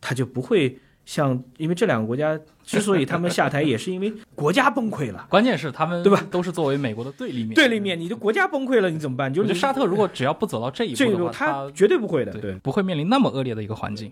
他就不会像因为这两个国家之所以他们下台，也是因为国家崩溃了。关键是他们对吧都是作为美国的对立面。对立面，你的国家崩溃了，你怎么办？就是沙特如果只要不走到这一这个步的话，他绝对不会的。对对，不会面临那么恶劣的一个环境。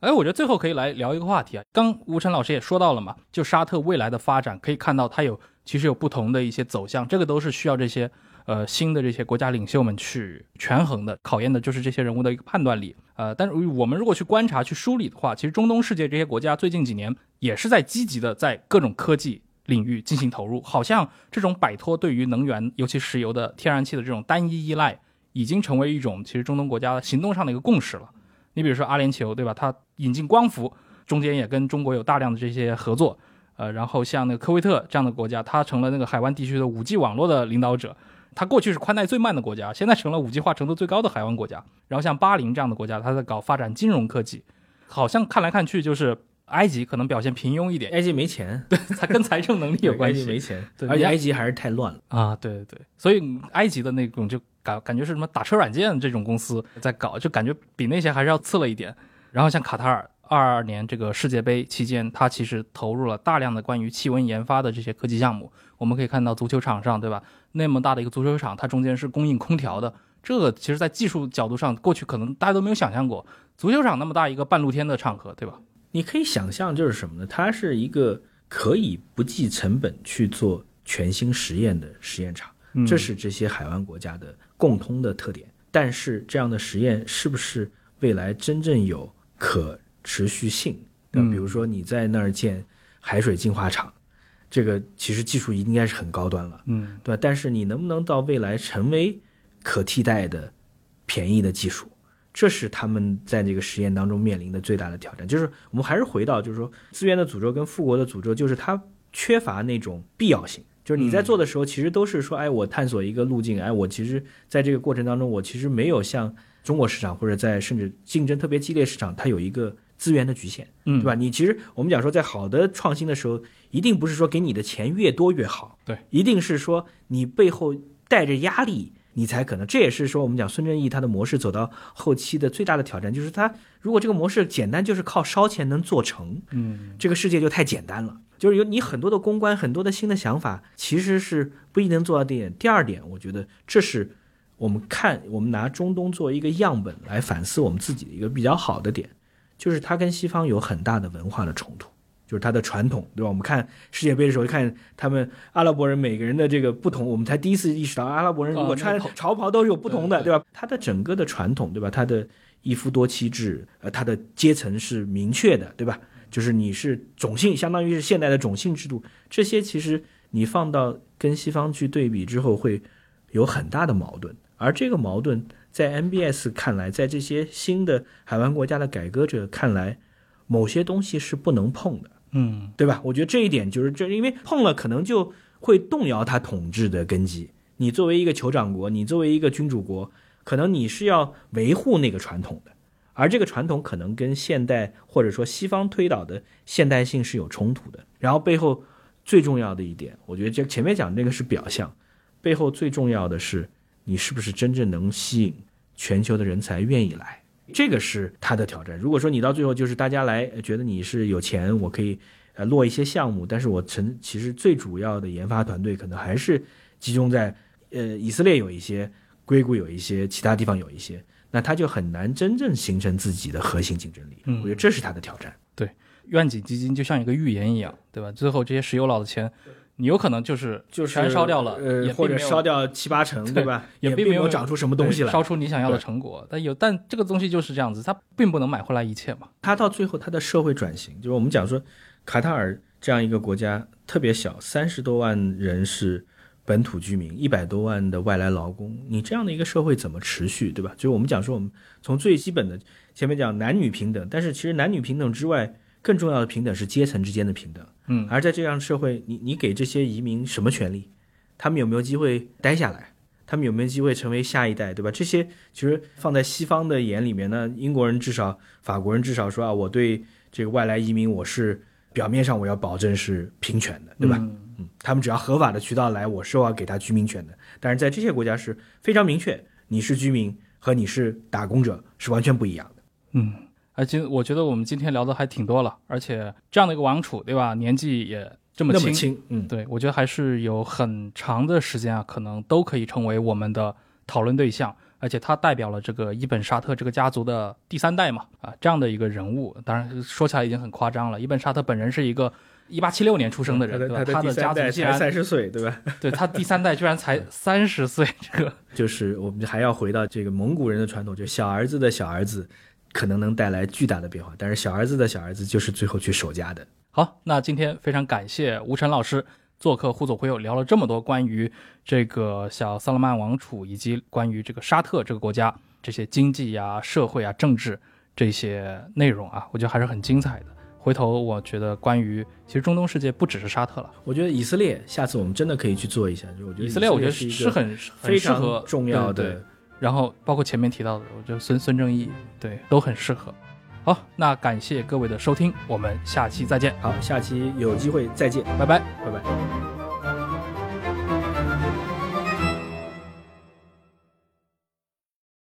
哎，我觉得最后可以来聊一个话题啊，刚吴晨老师也说到了嘛，就沙特未来的发展，可以看到它有其实有不同的一些走向，这个都是需要这些呃新的这些国家领袖们去权衡的，考验的就是这些人物的一个判断力。呃，但是我们如果去观察、去梳理的话，其实中东世界这些国家最近几年也是在积极的在各种科技领域进行投入，好像这种摆脱对于能源，尤其石油的天然气的这种单一依赖，已经成为一种其实中东国家行动上的一个共识了。你比如说阿联酋，对吧？它引进光伏，中间也跟中国有大量的这些合作。呃，然后像那个科威特这样的国家，它成了那个海湾地区的 5G 网络的领导者。它过去是宽带最慢的国家，现在成了 5G 化程度最高的海湾国家。然后像巴林这样的国家，它在搞发展金融科技，好像看来看去就是埃及可能表现平庸一点，埃及没钱，对它跟财政能力有 关埃及没系钱，而且埃及还是太乱了。啊。对对对，所以埃及的那种就感感觉是什么打车软件这种公司在搞，就感觉比那些还是要次了一点。然后像卡塔尔，二二年这个世界杯期间，它其实投入了大量的关于气温研发的这些科技项目。我们可以看到足球场上，对吧？那么大的一个足球场，它中间是供应空调的。这个其实，在技术角度上，过去可能大家都没有想象过，足球场那么大一个半露天的场合，对吧？你可以想象就是什么呢？它是一个可以不计成本去做全新实验的实验场。嗯这是这些海湾国家的共通的特点。但是这样的实验是不是未来真正有可持续性？对比如说你在那儿建海水净化厂，这个其实技术应该是很高端了，嗯对吧？但是你能不能到未来成为可替代的便宜的技术？这是他们在这个实验当中面临的最大的挑战。就是我们还是回到，就是说资源的诅咒跟富国的诅咒，就是它缺乏那种必要性。就是你在做的时候，其实都是说，哎，我探索一个路径，哎，我其实在这个过程当中，我其实没有像中国市场或者在甚至竞争特别激烈市场，它有一个资源的局限，嗯，对吧？你其实我们讲说，在好的创新的时候，一定不是说给你的钱越多越好，对，一定是说你背后带着压力，你才可能。这也是说我们讲孙正义他的模式走到后期的最大的挑战，就是他如果这个模式简单就是靠烧钱能做成，嗯这个世界就太简单了。就是有你很多的公关，很多的新的想法，其实是不一定能做到点。第二点，我觉得这是我们看我们拿中东作为一个样本来反思我们自己的一个比较好的点，就是它跟西方有很大的文化的冲突，就是它的传统，对吧？我们看世界杯的时候，看他们阿拉伯人每个人的这个不同，我们才第一次意识到阿拉伯人如果穿潮袍都是有不同的，对对吧？它的整个的传统，对吧？它的一夫多妻制，呃，它的阶层是明确的，对吧？就是你是种姓，相当于是现代的种姓制度，这些其实你放到跟西方去对比之后，会有很大的矛盾。而这个矛盾在 MBS 看来，在这些新的海湾国家的改革者看来，某些东西是不能碰的，嗯对吧？我觉得这一点就是这，因为碰了可能就会动摇他统治的根基。你作为一个酋长国，你作为一个君主国，可能你是要维护那个传统的，而这个传统可能跟现代或者说西方推导的现代性是有冲突的。然后背后最重要的一点，我觉得这前面讲这个是表象，背后最重要的是你是不是真正能吸引全球的人才愿意来。这个是他的挑战。如果说你到最后就是大家来呃觉得你是有钱，我可以呃落一些项目，但是我成其实最主要的研发团队可能还是集中在呃以色列有一些，硅谷有一些，其他地方有一些，那他就很难真正形成自己的核心竞争力。嗯我觉得这是他的挑战。对愿景基金就像一个预言一样，对吧？最后这些石油佬的钱，你有可能就是就是全烧掉了，呃，或者也并没有烧掉七八成，对吧？也并没有并没有长出什么东西来。烧出你想要的成果。但有，但这个东西就是这样子，它并不能买回来一切嘛。它到最后它的社会转型，就是我们讲说，卡塔尔这样一个国家特别小，三十多万人是本土居民，一百多万的外来劳工，你这样的一个社会怎么持续，对吧？就是我们讲说，我们从最基本的前面讲男女平等，但是其实男女平等之外，更重要的平等是阶层之间的平等。嗯而在这样的社会，你你给这些移民什么权利？他们有没有机会待下来？他们有没有机会成为下一代，对吧？这些其实放在西方的眼里面呢，英国人至少、法国人至少说啊，我对这个外来移民，我是表面上我要保证是平权的，对吧？嗯嗯，他们只要合法的渠道来，我是要给他居民权的。但是在这些国家是非常明确，你是居民和你是打工者是完全不一样的。嗯，而今我觉得我们今天聊的还挺多了，而且这样的一个王储，对吧？年纪也这么轻，么轻，嗯，对我觉得还是有很长的时间啊，可能都可以成为我们的讨论对象。而且他代表了这个伊本沙特这个家族的第三代嘛，啊，这样的一个人物，当然说起来已经很夸张了。伊本沙特本人是一个一八七六年出生的人，对吧？他的家族竟然三十岁，对吧？对他第三代居然才三十岁，这个就是我们还要回到这个蒙古人的传统，就小儿子的小儿子可能能带来巨大的变化，但是小儿子的小儿子就是最后去守家的。好，那今天非常感谢吴晨老师做客互左互右，聊了这么多关于这个小萨勒曼王储以及关于这个沙特这个国家这些经济呀、社会啊、政治这些内容啊，我觉得还是很精彩的。回头我觉得关于其实中东世界不只是沙特了，我觉得以色列下次我们真的可以去做一下，就我觉得以色列我觉得是很很非常重要对对的。然后包括前面提到的，我觉得孙孙正义对都很适合。好，那感谢各位的收听，我们下期再见，好，下期有机会再见，拜拜。拜拜。